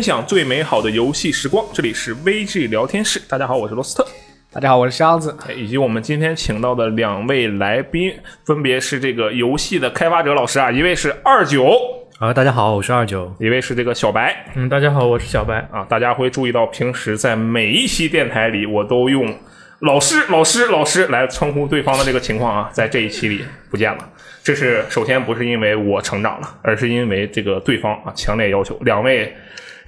分享最美好的游戏时光，这里是 VG 聊天室。大家好，我是罗斯特，大家好，我是箱子，以及我们今天请到的两位来宾，分别是这个游戏的开发者老师啊，一位是二九。啊，大家好，我是二九，一位是这个小白，嗯，大家好，我是小白。啊。大家会注意到，平时在每一期电台里，我都用老师、老师、老师来称呼对方的这个情况啊，在这一期里不见了。这是首先不是因为我成长了，而是因为这个对方啊强烈要求，两位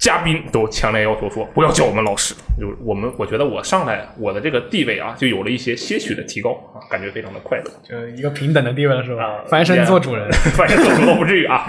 嘉宾都强烈要求说不要叫我们老师，就我们我觉得我上来我的这个地位啊就有了一些些许的提高啊，感觉非常的快乐，就一个平等的地位了是吧？翻身做主人，翻身做主都不至于啊。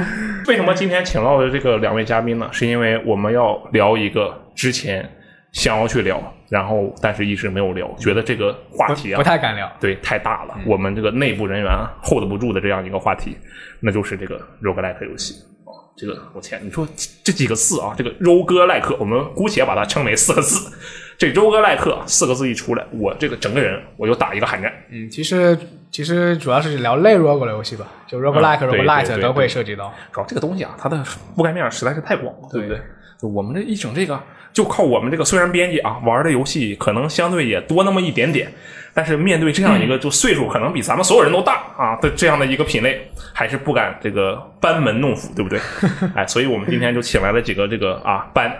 为什么今天请到的这个两位嘉宾呢？是因为我们要聊一个之前。想要去聊，然后但是一直没有聊，觉得这个话题啊不太敢聊，对，太大了，我们这个内部人员 hold 不住的这样一个话题，那就是这个 roguelike 游戏啊，这个我天，你说这几个字啊，这个 roguelike，我们姑且把它称为四个字，这 roguelike 四个字一出来，我这个整个人我就打一个寒战。嗯，其实其实主要是聊类 rogue 的游戏吧，就 roguelike、roguelite 都会涉及到。主要这个东西啊，它的覆盖面实在是太广了，对不对？就我们这一整这个。就靠我们这个，虽然编辑啊玩的游戏可能相对也多那么一点点，但是面对这样一个就岁数可能比咱们所有人都大啊的这样的一个品类，还是不敢这个班门弄斧，对不对？哎，所以我们今天就请来了几个这个啊班。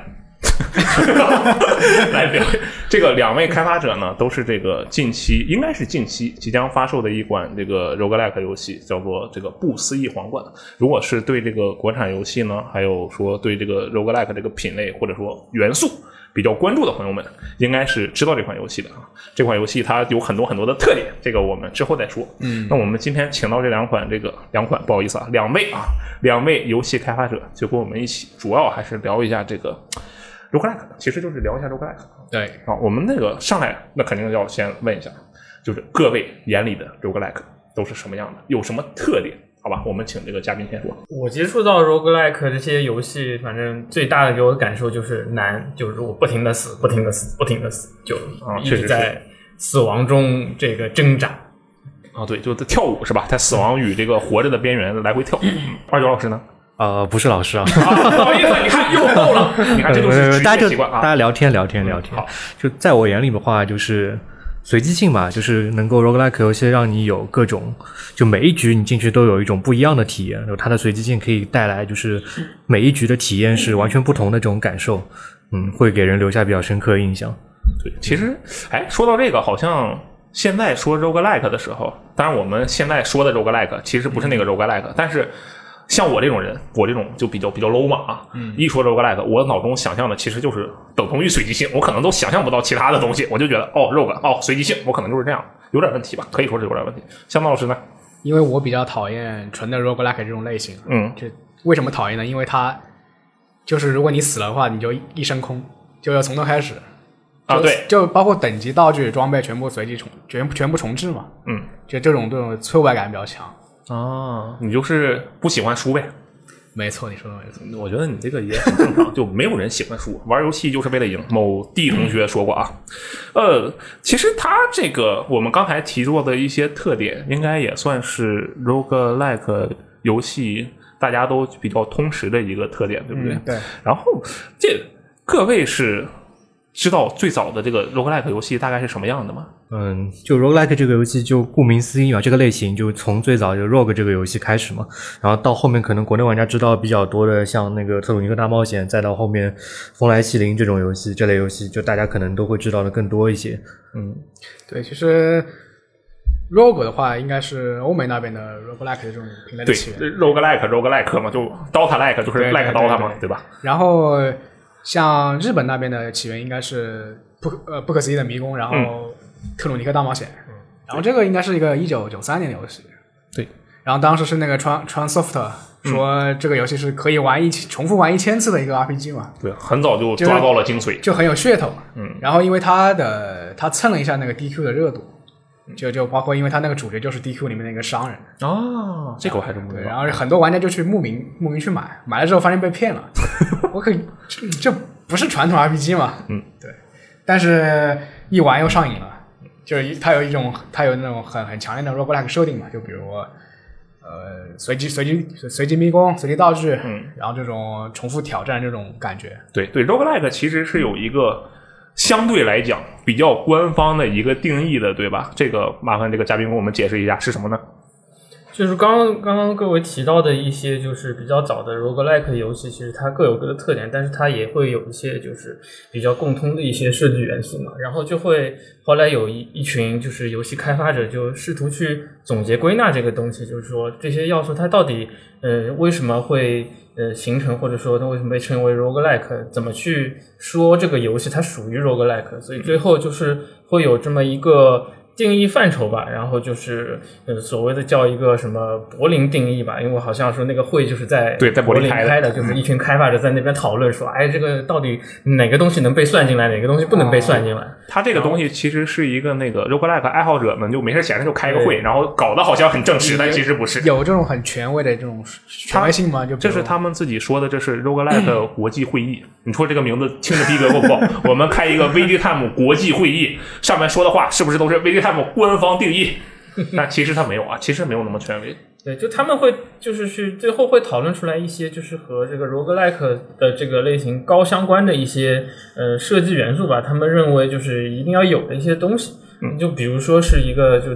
来表这个两位开发者呢，都是这个近期应该是近期即将发售的一款这个 roguelike 游戏，叫做这个不思议皇冠。如果是对这个国产游戏呢，还有说对这个 roguelike 这个品类或者说元素比较关注的朋友们，应该是知道这款游戏的啊。这款游戏它有很多很多的特点，这个我们之后再说。嗯，那我们今天请到这两款这个两款，不好意思啊，两位啊，两位游戏开发者就跟我们一起，主要还是聊一下这个。roguelike 其实就是聊一下 roguelike。对啊，我们那个上来那肯定要先问一下，就是各位眼里的 roguelike 都是什么样的，有什么特点？好吧，我们请这个嘉宾先说。我接触到 roguelike 这些游戏，反正最大的给我的感受就是难，就是我不停的死，不停的死，不停的死，就一直在死亡中这个挣扎。啊，对，就在跳舞是吧？在死亡与这个活着的边缘来回跳。二九老师呢？呃，不是老师啊，不好意思，你看又漏了。你看这就是大家就大家聊天聊天聊天。好，就在我眼里的话，就是随机性吧，就是能够 roguelike 游戏让你有各种，就每一局你进去都有一种不一样的体验，就它的随机性可以带来就是每一局的体验是完全不同的这种感受，嗯，会给人留下比较深刻的印象。对，其实，哎，说到这个，好像现在说 roguelike 的时候，当然我们现在说的 roguelike 其实不是那个 roguelike，但是。像我这种人，我这种就比较比较 low 嘛啊！一说 roguelike，我脑中想象的其实就是等同于随机性，我可能都想象不到其他的东西，我就觉得哦，rogue 哦，随机性，我可能就是这样，有点问题吧？可以说是有点问题。香猫老师呢？因为我比较讨厌纯的 roguelike 这种类型，嗯，就为什么讨厌呢？因为它就是如果你死了的话，你就一身空，就要从头开始啊，对，就包括等级、道具、装备全部随机重全全部重置嘛，嗯，就这种这种挫败感比较强。啊，你就是不喜欢输呗？没错，你说的没错。我觉得你这个也很正常，就没有人喜欢输，玩游戏就是为了赢。某 D 同学说过啊，呃，其实他这个我们刚才提过的一些特点，应该也算是 roguelike 游戏大家都比较通识的一个特点，对不对？对。然后这各位是。知道最早的这个 roguelike 游戏大概是什么样的吗？嗯，就 roguelike 这个游戏，就顾名思义嘛，这个类型就从最早就 rogue 这个游戏开始嘛，然后到后面可能国内玩家知道比较多的，像那个特鲁尼克大冒险，再到后面风来西林这种游戏，这类游戏就大家可能都会知道的更多一些。嗯，对，其实 rogue 的话，应该是欧美那边的 roguelike 这种品类的起源。对，roguelike roguelike 嘛，就 dota like 就是 like dota 嘛，对吧？然后。像日本那边的起源应该是不呃不可思议的迷宫，然后特鲁尼克大冒险，然后这个应该是一个一九九三年的游戏，对，然后当时是那个川川 soft 说这个游戏是可以玩一重复玩一千次的一个 RPG 嘛，对，很早就抓到了精髓，就很有噱头，嗯，然后因为它的它蹭了一下那个 DQ 的热度。就就包括，因为他那个主角就是 DQ 里面的一个商人哦，这个我还真不知道。然后很多玩家就去慕名慕名去买，买了之后发现被骗了。我可这这不是传统 RPG 嘛？嗯，对。但是一玩又上瘾了，就是它有一种它有那种很很强烈的 roguelike 设定嘛，就比如呃随机随机随机迷宫、随机道具，嗯，然后这种重复挑战这种感觉。对对，roguelike 其实是有一个相对来讲比较官方的一个定义的，对吧？这个麻烦这个嘉宾给我们解释一下是什么呢？就是刚刚刚刚各位提到的一些，就是比较早的 roguelike 游戏，其实它各有各的特点，但是它也会有一些就是比较共通的一些设计元素嘛。然后就会后来有一一群就是游戏开发者就试图去总结归纳这个东西，就是说这些要素它到底呃为什么会呃形成，或者说它为什么被称为 roguelike，怎么去说这个游戏它属于 roguelike，所以最后就是会有这么一个。定义范畴吧，然后就是呃所谓的叫一个什么柏林定义吧，因为好像说那个会就是在对在柏林开的，就是一群开发者在那边讨论说，哎，这个到底哪个东西能被算进来，哪个东西不能被算进来？它这个东西其实是一个那个 roguelike 爱好者们就没事闲着就开个会，然后搞得好像很正式，但其实不是。有这种很权威的这种权威性吗？就这是他们自己说的，这是 roguelike 国际会议。你说这个名字听着逼格够不够？我们开一个 VGTime 国际会议，上面说的话是不是都是 VGTime 官方定义？但其实他没有啊，其实没有那么权威。对，就他们会就是去最后会讨论出来一些就是和这个 roguelike 的这个类型高相关的一些呃设计元素吧。他们认为就是一定要有的一些东西，就比如说是一个就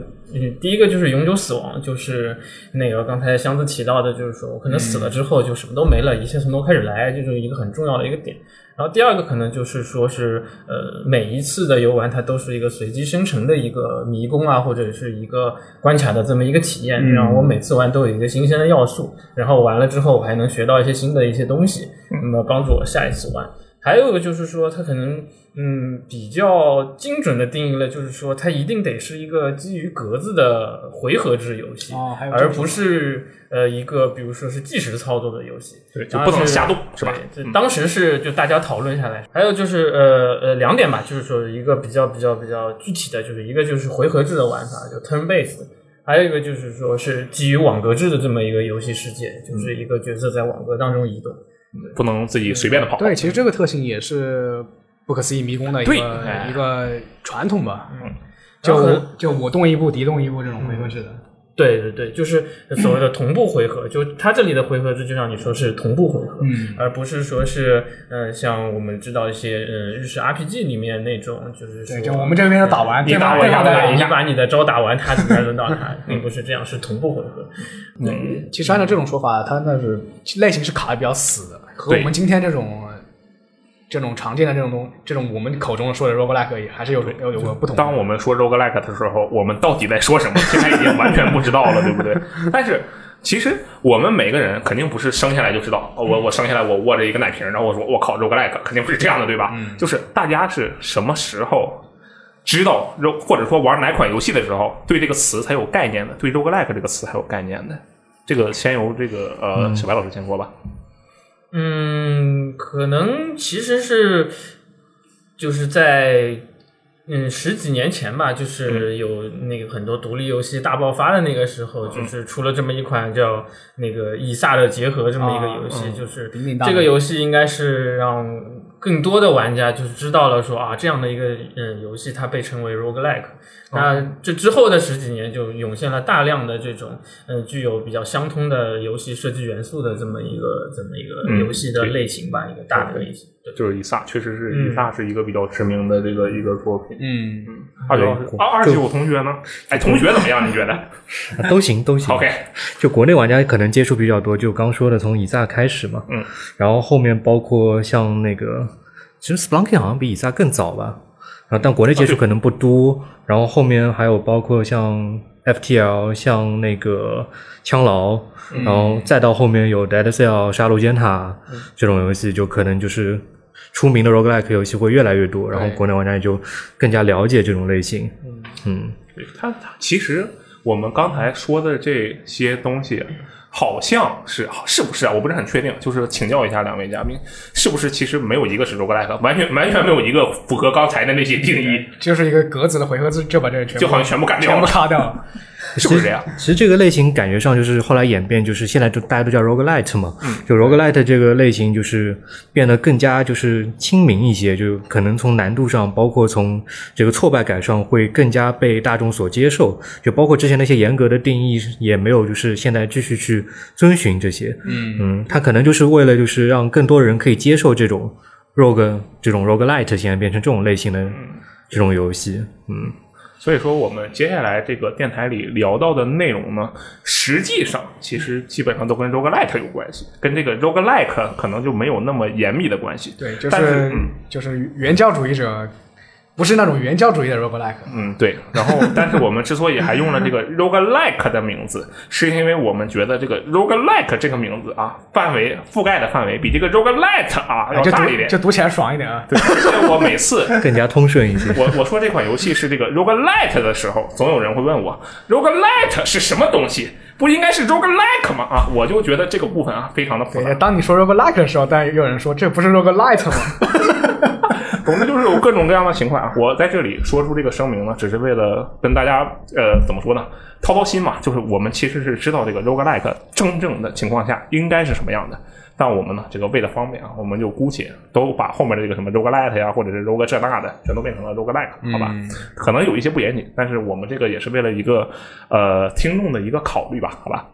第一个就是永久死亡，就是那个刚才箱子提到的，就是说我可能死了之后就什么都没了，一切从头开始来，就是一个很重要的一个点。然后第二个可能就是说是，呃，每一次的游玩它都是一个随机生成的一个迷宫啊，或者是一个关卡的这么一个体验，然后我每次玩都有一个新鲜的要素，然后完了之后我还能学到一些新的一些东西，那么帮助我下一次玩。还有一个就是说，它可能嗯比较精准的定义了，就是说它一定得是一个基于格子的回合制游戏，哦，而不是呃一个比如说是计时操作的游戏，对，就不能瞎动，是吧？对，当时是就大家讨论下来，还有就是呃呃两点吧，就是说一个比较比较比较具体的就是一个就是回合制的玩法，就 turn based，还有一个就是说是基于网格制的这么一个游戏世界，就是一个角色在网格当中移动。不能自己随便的跑。对，其实这个特性也是不可思议迷宫的一个哎一个传统吧。嗯，就就我动一步，敌动一步这种回合制的。对对对，就是所谓的同步回合，就它这里的回合制，就像你说是同步回合，嗯而不是说是呃像我们知道一些呃日式 RPG 里面那种，就是说对，就我们这边的打完，你打我一打对，你把你的招打完，他才轮到他，并不是这样，是同步回合。对，其实按照这种说法，它那是类型是卡的比较死的，和我们今天这种这种常见的这种东，这种我们口中说的 roguelike 也还是有有有个不同。当我们说 roguelike 的时候，我们到底在说什么？现在已经完全不知道了，对不对？但是其实我们每个人肯定不是生下来就知道，哦我我生下来我握着一个奶瓶，然后我说我靠 roguelike，肯定不是这样的，对吧？就是大家是什么时候知道 ro 或者说玩哪款游戏的时候，对这个词才有概念的，对 roguelike 这个词才有概念的。这个先由这个呃小白老师先说吧。嗯，可能其实是就是在嗯十几年前吧，就是有那个很多独立游戏大爆发的那个时候，就是出了这么一款叫那个以撒的结合这么一个游戏，就是鼎鼎大这个游戏应该是让更多的玩家就是知道了说啊这样的一个嗯游戏它被称为 roguelike。那这之后的十几年就涌现了大量的这种嗯具有比较相通的游戏设计元素的这么一个这么一个嗯游戏的类型吧，一个大的类型。对。就是以撒，确实是嗯以撒是一个比较知名的这个一个作品。嗯，二九，二二九同学呢？哎，同学怎么样？你觉得 都行都行。？OK，就国内玩家可能接触比较多，就刚说的从以撒开始嘛，嗯，然后后面包括像那个，其实 Splunky 好像比以撒更早吧，啊，但国内接触可能不多，然后后面还有包括像 FTL，像那个枪牢，然后再到后面有 Dead Cell、杀戮尖塔、这种游戏，就可能就是出名的 roguelike 游戏会越来越多，然后国内玩家也就更加了解这种类型，嗯对他他其实我们刚才说的这些东西，好像是是不是啊？我不是很确定，就是请教一下两位嘉宾，是不是其实没有一个是 roguelike，完全完全没有一个符合刚才的那些定义，就是一个格子的回合制，就把这个全部就好像全部干掉全部了。卡掉了。是不是这样？其实这个类型感觉上就是后来演变，就是现在就大家都叫 roguelite 嘛，嗯就 roguelite 这个类型就是变得更加就是亲民一些，就可能从难度上，包括从这个挫败感上会更加被大众所接受，就包括之前那些严格的定义也没有就是现在继续去遵循这些，嗯嗯，它可能就是为了就是让更多人可以接受这种 rogue 这种 roguelite 现在变成这种类型的这种游戏，嗯。所以说，我们接下来这个电台里聊到的内容呢，实际上其实基本上都跟 roguelike 有关系，跟这个 roguelike 可能就没有那么严密的关系。对，就但是是嗯就是原教主义者，不是那种原教主义的 roguelike。嗯，对。然后，但是我们之所以还用了这个 roguelike 的名字，是因为我们觉得这个 roguelike 这个名字啊，范围覆盖的范围比这个 roguelite 啊要大一点。读就读起来爽一点啊！对，所以我每次更加通顺一些。我我说这款游戏是这个 roguelite 的时候，总有人会问我 roguelite 是什么东西？不应该是 roguelike 吗？啊，我就觉得这个部分啊非常的复杂，。当你说 roguelike 的时候，但又有人说这不是 roguelite 吗？总之就是有各种各样的情况啊。我在这里说出这个声明呢，只是为了跟大家呃怎么说呢，掏掏心嘛。就是我们其实是知道这个 roguelike 真正的情况下应该是什么样的。但我们呢，这个为了方便啊，我们就姑且都把后面的这个什么 roguelite 呀，或者是 rogue 这那的，全都变成了 roguelike，好吧？可能有一些不严谨，但是我们这个也是为了一个呃听众的一个考虑吧，好吧？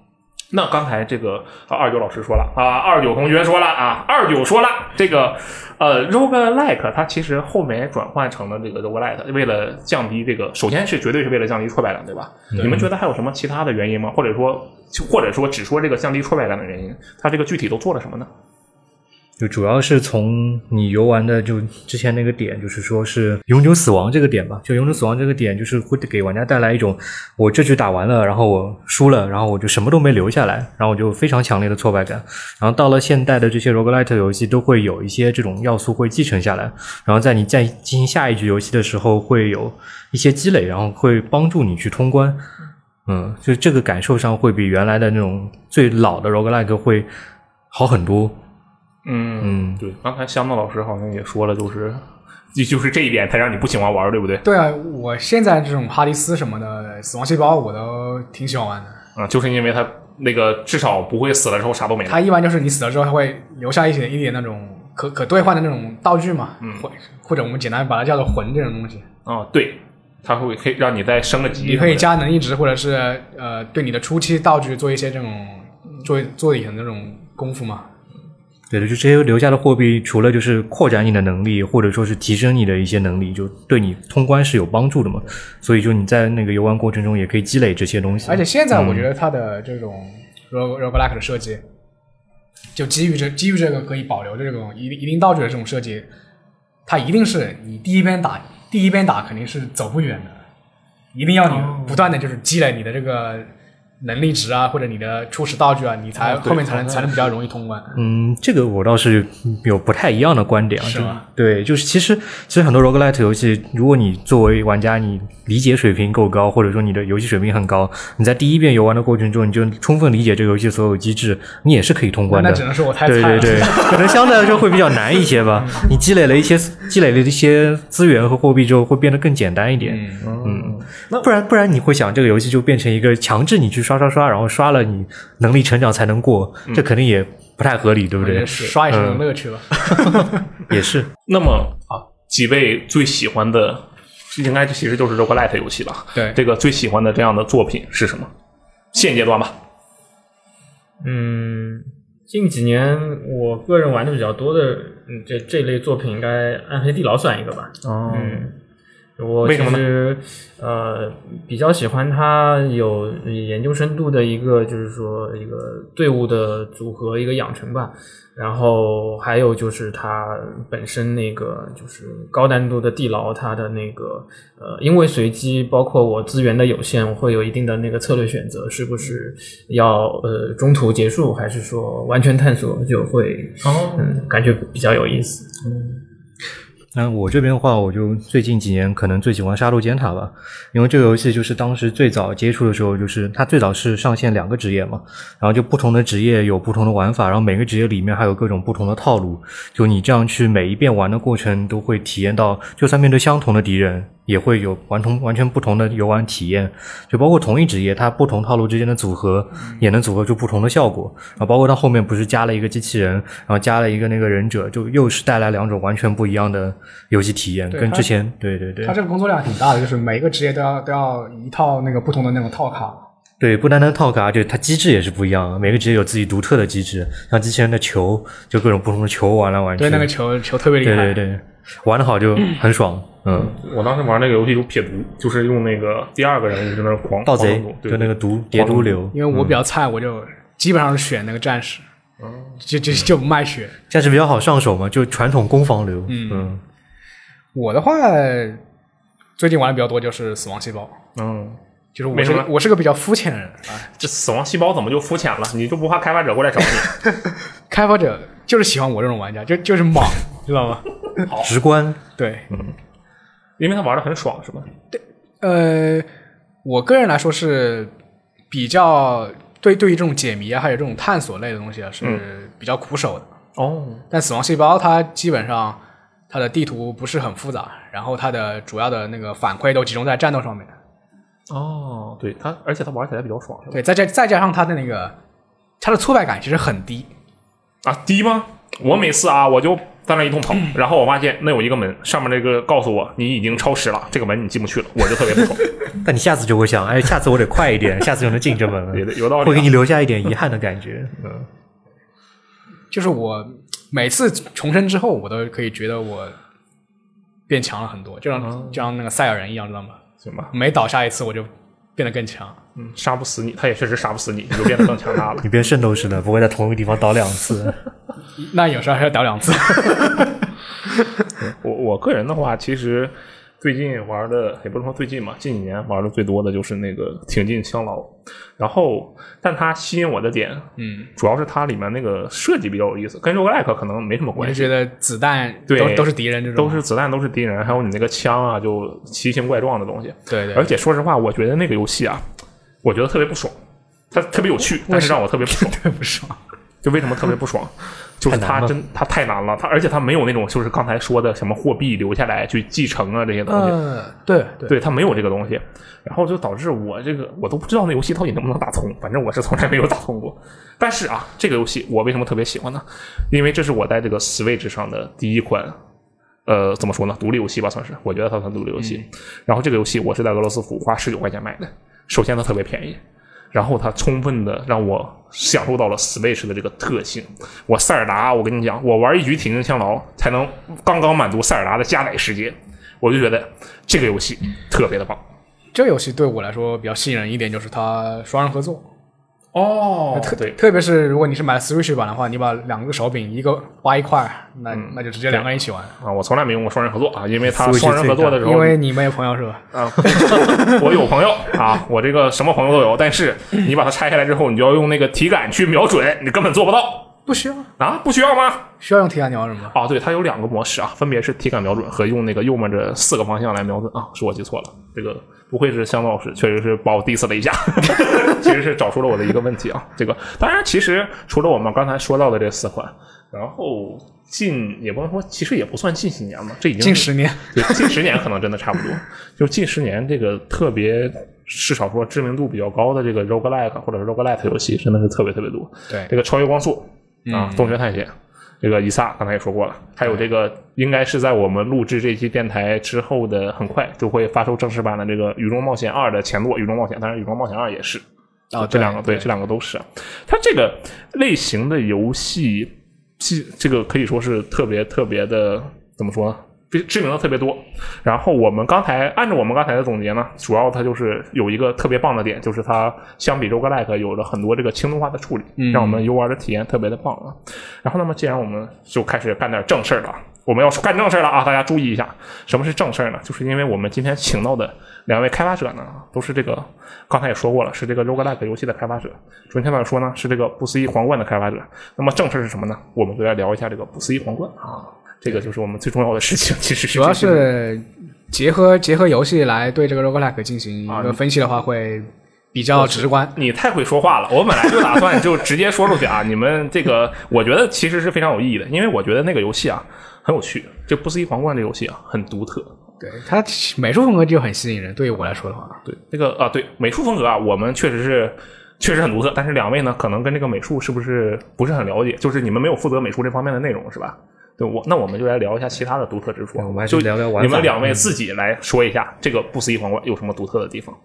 那刚才这个啊二九老师说了啊，二九同学说了啊，二九说了，这个呃 roguelike 它其实后面也转换成了这个 roguelite，为了降低这个，首先是绝对是为了降低挫败感，对吧？你们觉得还有什么其他的原因吗？或者说，或者说只说这个降低挫败感的原因，它这个具体都做了什么呢？就主要是从你游玩的就之前那个点，就是说是永久死亡这个点吧。就永久死亡这个点，就是会给玩家带来一种，我这局打完了，然后我输了，然后我就什么都没留下来，然后我就非常强烈的挫败感。然后到了现代的这些 roguelite 游戏，都会有一些这种要素会继承下来，然后在你再进行下一局游戏的时候，会有一些积累，然后会帮助你去通关。嗯，就这个感受上会比原来的那种最老的 roguelike 会好很多。嗯嗯对，刚才香诺老师好像也说了，就是就就是这一点才让你不喜欢玩，对不对？对啊，我现在这种哈迪斯什么的死亡细胞我都挺喜欢玩的。啊、就是因为它那个至少不会死了之后啥都没了。它一般就是你死了之后，它会留下一些一点那种可可兑换的那种道具嘛，嗯或或者我们简单把它叫做魂这种东西。啊、对，它会可以让你再升个级。你可以加能力值，或者是呃对你的初期道具做一些这种做做一点那种功夫嘛。对的，就这些留下的货币，除了就是扩展你的能力，或者说是提升你的一些能力，就对你通关是有帮助的嘛。所以就你在那个游玩过程中也可以积累这些东西。而且现在我觉得它的这种 rog roguelike 的设计，就基于这基于这个可以保留的这种一定一定道具的这种设计，它一定是你第一边打第一边打肯定是走不远的，一定要你不断的就是积累你的这个能力值啊，或者你的初始道具啊，你才哦后面才能才能比较容易通关。嗯，这个我倒是有不太一样的观点啊。就是吗对，就是其实其实很多 roguelite 游戏，如果你作为玩家，你理解水平够高，或者说你的游戏水平很高，你在第一遍游玩的过程中，你就充分理解这个游戏所有机制，你也是可以通关的。那只能说我太菜了。对对对，可能相对来说会比较难一些吧。你积累了一些积累了一些资源和货币之后，会变得更简单一点。嗯，嗯，那不然不然你会想这个游戏就变成一个强制你去刷刷刷刷，然后刷了你能力成长才能过，这肯定也不太合理，对不对？刷也是种乐趣吧。也是。那么啊，几位最喜欢的，应该其实就是 roguelite 游戏吧？对这个最喜欢的这样的作品是什么？现阶段吧。嗯，近几年我个人玩的比较多的，嗯，这这类作品应该《暗黑地牢》算一个吧。哦嗯，我其实呃比较喜欢它有研究深度的一个，就是说一个队伍的组合，一个养成吧。然后还有就是它本身那个就是高难度的地牢，它的那个呃，因为随机，包括我资源的有限，我会有一定的那个策略选择，是不是要呃中途结束，还是说完全探索，就会哦嗯感觉比较有意思。那我这边的话，我就最近几年可能最喜欢《杀戮尖塔》吧，因为这个游戏就是当时最早接触的时候，就是它最早是上线两个职业嘛，然后就不同的职业有不同的玩法，然后每个职业里面还有各种不同的套路，就你这样去每一遍玩的过程都会体验到，就算面对相同的敌人，也会有完同完全不同的游玩体验，就包括同一职业，它不同套路之间的组合也能组合出不同的效果。然后包括它后面不是加了一个机器人，然后加了一个那个忍者，就又是带来两种完全不一样的游戏体验，跟之前对对对它这个工作量挺大的，就是每一个职业都要都要一套那个不同的那种套卡。对，不单单套卡，就它机制也是不一样，每个职业有自己独特的机制，像机器人的球，就各种不同的球玩来玩去，对，那个球球特别厉害。对对对，玩的好就很爽，嗯。我当时玩那个游戏就撇毒，就是用那个第二个人物在那狂盗贼就那个毒叠毒流，因为我比较菜，我就基本上是选那个战士，就就就不卖血。战士比较好上手嘛，就传统攻防流，嗯。我的话，最近玩的比较多就是死亡细胞，嗯，就是我为什么是个我是个比较肤浅的人。啊。这死亡细胞怎么就肤浅了？你就不怕开发者过来找你？开发者就是喜欢我这种玩家，就就是莽，知道吗？直观，对，因为他玩的很爽，是吧？对呃，我个人来说是比较对对于这种解谜啊，还有这种探索类的东西啊，是比较苦手的。哦，但死亡细胞它基本上它的地图不是很复杂，然后它的主要的那个反馈都集中在战斗上面。哦，对它，而且它玩起来比较爽，对，再加再加上它的那个它的挫败感其实很低。啊，低吗？我每次啊，我就在那一通跑，然后我发现那有一个门，上面那个告诉我你已经超时了，这个门你进不去了，我就特别不爽。但你下次就会想，哎，下次我得快一点，下次就能进这门了，有有道理啊会给你留下一点遗憾的感觉。嗯，就是我每次重生之后，我都可以觉得我变强了很多，就像、就像那个赛亚人一样，知道吗？行吧，每倒下一次，我就变得更强。嗯，杀不死你，他也确实杀不死你，你就变得更强大了。你变圣斗士了，不会在同一个地方倒两次。那有时候还要倒两次。我我个人的话，其实最近玩的也不是说最近嘛，近几年玩的最多的就是那个挺进枪牢。然后，但它吸引我的点，嗯，主要是它里面那个设计比较有意思，跟 roguelike 可能没什么关系。就觉得子弹对都都是敌人，这种都是子弹，都是敌人，还有你那个枪啊，就奇形怪状的东西。对对，而且说实话，我觉得那个游戏啊，我觉得特别不爽，它特别有趣，但是让我特别不爽。特别不爽。就为什么特别不爽？就是它真它太难了，它而且它没有那种就是刚才说的什么货币留下来去继承啊这些东西，呃，对对，对它没有这个东西，然后就导致我这个我都不知道那游戏到底能不能打通，反正我是从来没有打通过。但是啊，这个游戏我为什么特别喜欢呢？因为这是我在这个 Switch 上的第一款。呃，怎么说呢？独立游戏吧，算是，我觉得它算独立游戏。然后这个游戏我是在俄罗斯服花十九块钱买的。首先它特别便宜，然后它充分的让我享受到了 Switch 的这个特性。我塞尔达，我跟你讲，我玩一局挺进枪牢才能刚刚满足塞尔达的加载时间，我就觉得这个游戏特别的棒。这个游戏对我来说比较吸引人一点就是它双人合作，哦特对，特别是如果你是买 Switch 版的话，你把两个手柄一个挖一块，那、嗯那就直接两个人一起玩，啊，我从来没用过双人合作啊，因为他 双人合作的时候，因为你没有朋友是吧？啊，我有朋友啊，我这个什么朋友都有，但是你把它拆下来之后，你就要用那个体感去瞄准，你根本做不到不需要，啊，不需要吗？需要用体感瞄准吗？啊，对，它有两个模式啊，分别是体感瞄准和用那个右面这四个方向来瞄准啊，是我记错了，这个不愧是香老师，确实是把我 diss 了一下，其实是找出了我的一个问题啊。这个当然，其实除了我们刚才说到的这四款，然后近也不能说，其实也不算近几年嘛，这已经近十年，对，近十年可能真的差不多。就近十年这个特别至少说知名度比较高的这个 roguelike 或者是 roguelite 游戏，真的是特别特别多。对这个超越光速啊，洞穴探险，这个伊萨刚才也说过了，还有这个应该是在我们录制这期电台之后的很快就会发售正式版的这个《雨中冒险二》的前作《雨中冒险》，当然《雨中冒险二》也是。啊，这两个对，这两个都是。它这个类型的游戏，这这个可以说是特别特别的，怎么说呢？知知名的特别多。然后我们刚才按照我们刚才的总结呢，主要它就是有一个特别棒的点，就是它相比 roguelike 有了很多这个轻度化的处理，让我们游玩的体验特别的棒啊。然后那么既然我们就开始干点正事儿了啊，我们要干正事儿了啊！大家注意一下，什么是正事儿呢？就是因为我们今天请到的两位开发者呢，都是这个刚才也说过了，是这个 roguelike 游戏的开发者。准确的说呢，是这个不思议皇冠的开发者。那么正事儿是什么呢？我们就来聊一下这个不思议皇冠啊，这个就是我们最重要的事情。其实是主要是结合结合游戏来对这个 roguelike 进行啊一个分析的话，会比较直观。你太会说话了，我本来就打算就直接说出去啊。你们这个，我觉得其实是非常有意义的，因为我觉得那个游戏啊很有趣，就不思议皇冠这游戏啊很独特。对它美术风格就很吸引人，对于我来说的话，对，那个啊，对美术风格啊，我们确实是确实很独特，但是两位呢，可能跟这个美术是不是不是很了解？就是你们没有负责美术这方面的内容，是吧？对我，那我们就来聊一下其他的独特之处。我们还是就聊聊玩你们两位自己来说一下，这个不思议皇冠有什么独特的地方？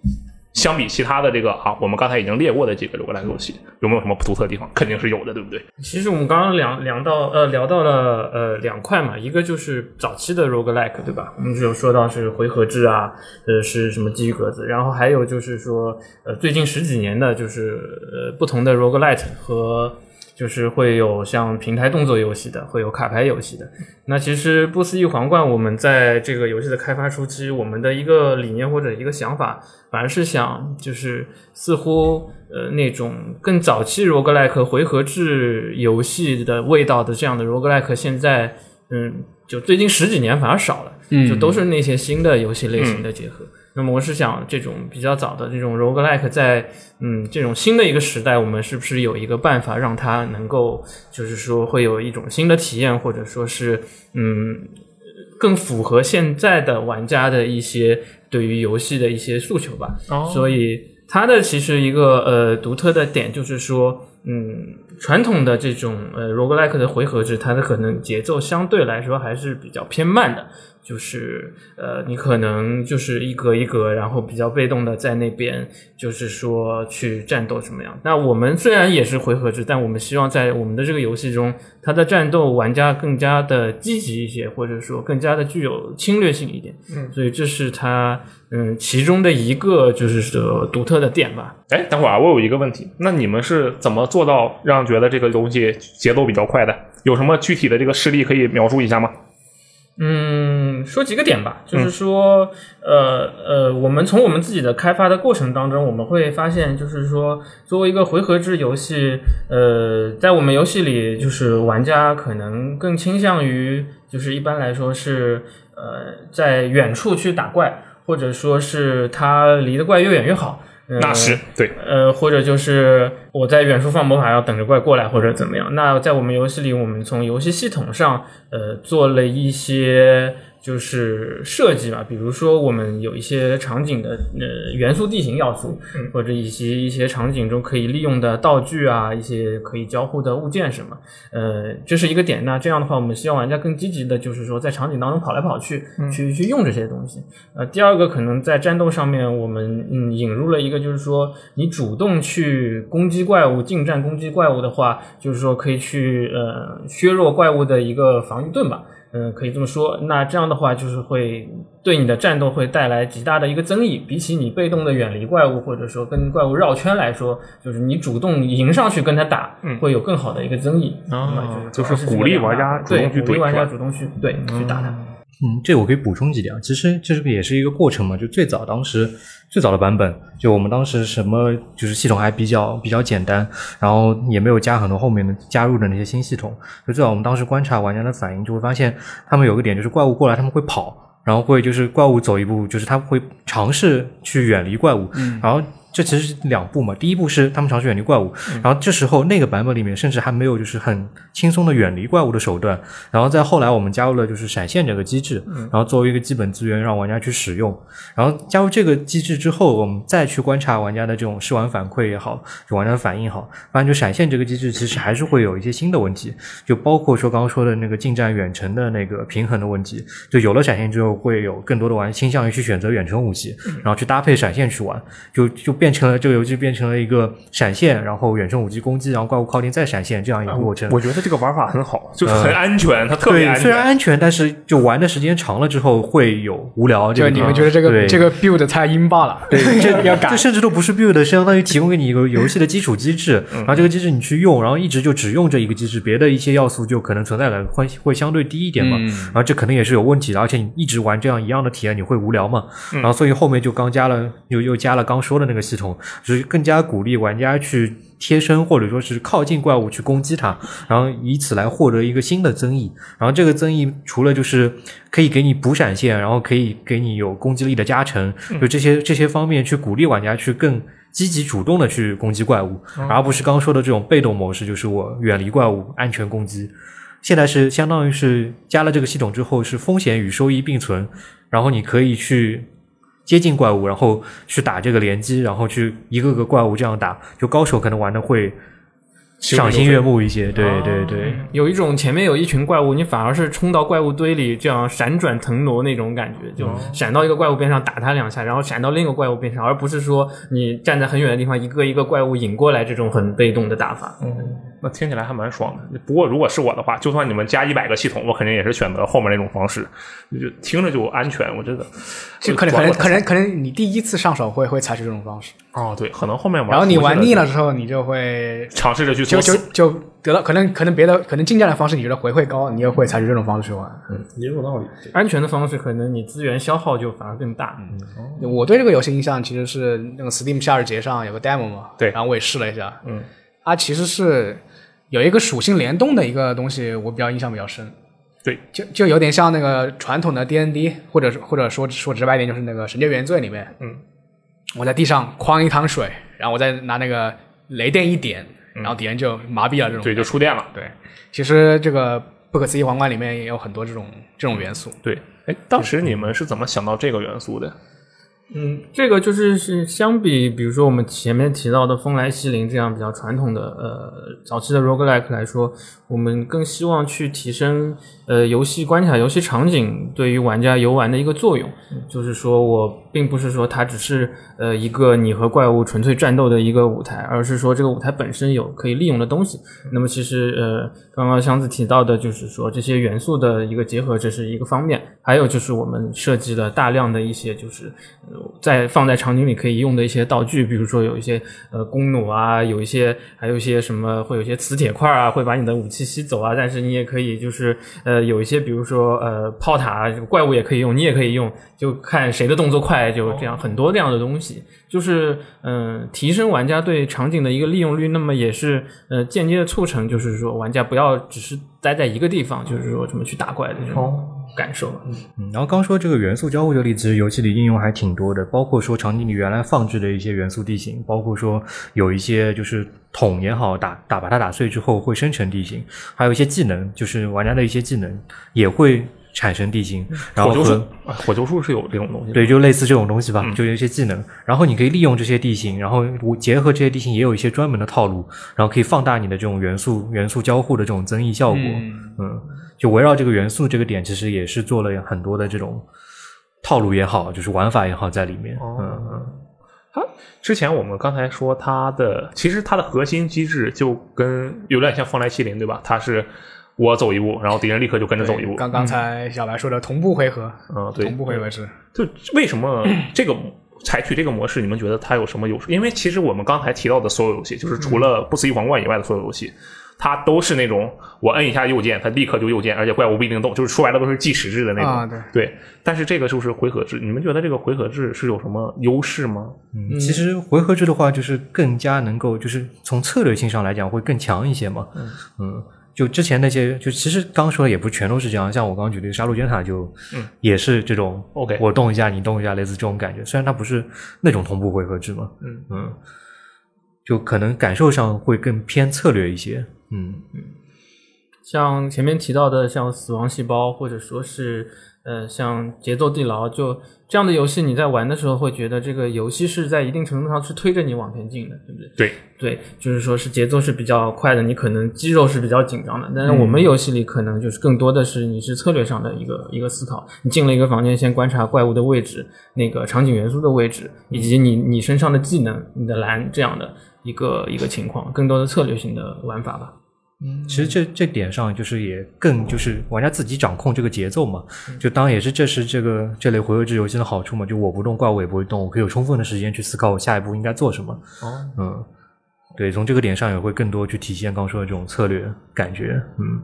相比其他的这个啊，我们刚才已经列过的几个罗格莱游戏，有没有什么独特的地方？肯定是有的，对不对？其实我们刚刚聊聊到呃聊到了呃两块嘛，一个就是早期的 roguelike 对吧？我们有说到是回合制啊，呃是什么基于格子，然后还有就是说呃最近十几年的就是呃不同的 roguelite 和就是会有像平台动作游戏的，会有卡牌游戏的。那其实不思议皇冠，我们在这个游戏的开发初期，我们的一个理念或者一个想法，反而是想就是似乎呃那种更早期 roguelike 回合制游戏的味道的这样的 roguelike，现在嗯就最近十几年反而少了，嗯就都是那些新的游戏类型的结合。那么我是想，这种比较早的这种 roguelike，在嗯这种新的一个时代，我们是不是有一个办法让它能够，就是说会有一种新的体验，或者说是嗯更符合现在的玩家的一些对于游戏的一些诉求吧。哦所以它的其实一个呃独特的点就是说，嗯，传统的这种呃 roguelike 的回合制，它的可能节奏相对来说还是比较偏慢的。就是呃，你可能就是一格一格，然后比较被动的在那边，就是说去战斗什么样。那我们虽然也是回合制，但我们希望在我们的这个游戏中，它的战斗玩家更加的积极一些，或者说更加的具有侵略性一点。嗯，所以这是它嗯其中的一个就是说独特的点吧。哎，等会儿啊，我有一个问题，那你们是怎么做到让觉得这个东西节奏比较快的？有什么具体的这个事例可以描述一下吗？嗯，说几个点吧，就是说，呃呃，我们从我们自己的开发的过程当中，我们会发现，就是说，作为一个回合制游戏，呃，在我们游戏里，就是玩家可能更倾向于，就是一般来说是，呃，在远处去打怪，或者说是他离的怪越远越好。那是对，呃，或者就是我在远处放魔法，要等着怪过来，或者怎么样。那在我们游戏里，我们从游戏系统上，呃，做了一些就是设计吧，比如说我们有一些场景的呃元素地形要素，或者以及一些场景中可以利用的道具啊，一些可以交互的物件什么，呃，这是一个点。那这样的话，我们希望玩家更积极的，就是说在场景当中跑来跑去，去去用这些东西。呃，第二个可能在战斗上面，我们嗯引入了一个，就是说你主动去攻击怪物、近战攻击怪物的话，就是说可以去呃削弱怪物的一个防御盾吧。嗯，可以这么说。那这样的话，就是会对你的战斗会带来极大的一个增益。比起你被动的远离怪物，或者说跟怪物绕圈来说，就是你主动迎上去跟他打，会有更好的一个增益。那么哦就就是鼓励玩家主对动去鼓励玩家主动去对去打他。嗯，这我可以补充几点啊。其实这个也是一个过程嘛，就最早当时最早的版本，就我们当时什么就是系统还比较比较简单，然后也没有加很多后面的加入的那些新系统。就最早我们当时观察玩家的反应，就会发现他们有个点就是怪物过来他们会跑，然后会就是怪物走一步，就是他会尝试去远离怪物，然后。这其实是两步嘛，第一步是他们尝试远离怪物，然后这时候那个版本里面甚至还没有就是很轻松的远离怪物的手段，然后再后来我们加入了就是闪现这个机制，然后作为一个基本资源让玩家去使用，然后加入这个机制之后，我们再去观察玩家的这种试玩反馈也好，就玩家的反应也好，发现就闪现这个机制其实还是会有一些新的问题，就包括说刚刚说的那个近战远程的那个平衡的问题，就有了闪现之后，会有更多的玩家倾向于去选择远程武器，然后去搭配闪现去玩，就就变成了这个游戏变成了一个闪现，然后远程武器攻击，然后怪物靠近再闪现这样一个过程。我觉得这个玩法很好，就是很安全，它特别安全虽然。安全，但是就玩的时间长了之后会有无聊这就个。你们觉得这个这个 build 太阴霸了，对，这要改这甚至都不是 build，相当于提供给你一个游戏的基础机制，嗯然后这个机制你去用，然后一直就只用这一个机制，别的一些要素就可能存在感会会相对低一点嘛。嗯然后这肯定也是有问题的，而且你一直玩这样一样的体验，你会无聊嘛。嗯然后所以后面就刚加了，又又加了刚说的那个系统，就是更加鼓励玩家去贴身或者说是靠近怪物去攻击它，然后以此来获得一个新的增益。然后这个增益除了就是可以给你补闪现，然后可以给你有攻击力的加成，就这些这些方面去鼓励玩家去更积极主动的去攻击怪物，而不是刚刚说的这种被动模式，就是我远离怪物，安全攻击。现在是相当于是加了这个系统之后，是风险与收益并存，然后你可以去接近怪物，然后去打这个连击，然后去一个个怪物这样打，就高手可能玩的会赏心悦目一些。对对对，有一种前面有一群怪物，你反而是冲到怪物堆里，这样闪转腾挪那种感觉，就闪到一个怪物边上打它两下，然后闪到另一个怪物边上，而不是说你站在很远的地方，一个一个怪物引过来这种很被动的打法。那听起来还蛮爽的。不过如果是我的话，就算你们加一百个系统，我肯定也是选择后面那种方式，就听着就安全。我觉得就可能可能可能可能你第一次上手会会采取这种方式，哦，对，可能后面玩，然后你玩腻了，之后，你就会尝试着去就就就得到可能可能别的可能竞价的方式你觉得回馈高，你也会采取这种方式去玩。嗯，也有道理。安全的方式可能你资源消耗就反而更大。嗯，我对这个游戏印象其实是那个 Steam 夏日节上有个 demo 嘛，对，然后我也试了一下，嗯，它其实是。有一个属性联动的一个东西，我比较印象比较深。对，就就有点像那个传统的 D N D，或者或者说说直白一点，就是那个《神界原罪》里面，嗯，我在地上哐一趟水，然后我再拿那个雷电一点，然后敌人就麻痹了，这种对，就触电了。对，其实这个不可思议皇冠里面也有很多这种这种元素。对，哎，当时你们是怎么想到这个元素的？嗯，这个就是是相比，比如说我们前面提到的风来西林这样比较传统的呃早期的 roguelike 来说，我们更希望去提升呃游戏关卡、游戏场景对于玩家游玩的一个作用。就是说我并不是说它只是呃一个你和怪物纯粹战斗的一个舞台，而是说这个舞台本身有可以利用的东西。那么其实呃刚刚箱子提到的就是说这些元素的一个结合，这是一个方面。还有就是我们设计了大量的一些就是。在放在场景里可以用的一些道具，比如说有一些呃弓弩啊，有一些还有一些什么，会有一些磁铁块啊，会把你的武器吸走啊。但是你也可以就是呃有一些，比如说呃炮塔，怪物也可以用，你也可以用，就看谁的动作快，就这样很多这样的东西，就是嗯提升玩家对场景的一个利用率，那么也是呃间接的促成，就是说玩家不要只是待在一个地方，就是说怎么去打怪的这种。感受，嗯，然后刚说这个元素交互这个例子，游戏里应用还挺多的，包括说场景里原来放置的一些元素地形，包括说有一些就是桶也好，打打把它打碎之后会生成地形，还有一些技能，就是玩家的一些技能也会产生地形。然后和火球术是有这种东西，对，就类似这种东西吧，就有一些技能，然后你可以利用这些地形，然后结合这些地形也有一些专门的套路，然后可以放大你的这种元素元素交互的这种增益效果，嗯。就围绕这个元素这个点，其实也是做了很多的这种套路也好，就是玩法也好在里面。嗯嗯，它之前我们刚才说它的，其实它的核心机制就跟有点像《风来麒麟》，对吧？它是我走一步，然后敌人立刻就跟着走一步。刚刚才小白说的同步回合，嗯，对，同步回合制。就为什么 这个采取这个模式？你们觉得它有什么优势？因为其实我们刚才提到的所有游戏，就是除了《不死翼皇冠》以外的所有游戏。它都是那种我摁一下右键，它立刻就右键，而且怪物不一定动，就是说白了都是计时制的那种。啊，对对。但是这个就是回合制，你们觉得这个回合制是有什么优势吗？嗯，其实回合制的话，就是更加能够，就是从策略性上来讲会更强一些嘛。嗯嗯。就之前那些，就其实刚说的也不全都是这样，像我刚刚举的杀戮尖塔就，嗯，也是这种。OK，我动一下，你动一下，类似这种感觉。虽然它不是那种同步回合制嘛。嗯嗯。就可能感受上会更偏策略一些。嗯嗯。像前面提到的，像死亡细胞，或者说是呃，像节奏地牢，就这样的游戏，你在玩的时候会觉得这个游戏是在一定程度上是推着你往前进的，对不对？对对，就是说是节奏是比较快的，你可能肌肉是比较紧张的。但是我们游戏里可能就是更多的是你是策略上的一个一个思考。你进了一个房间，先观察怪物的位置、那个场景元素的位置，以及你你身上的技能、你的蓝这样的一个一个情况，更多的策略性的玩法吧。嗯，其实这这点上就是也更就是玩家自己掌控这个节奏嘛，就当然也是这是这个这类回合制游戏的好处嘛，就我不动怪物也不会动，我可以有充分的时间去思考我下一步应该做什么。哦，嗯，对，从这个点上也会更多去体现刚说的这种策略感觉，嗯。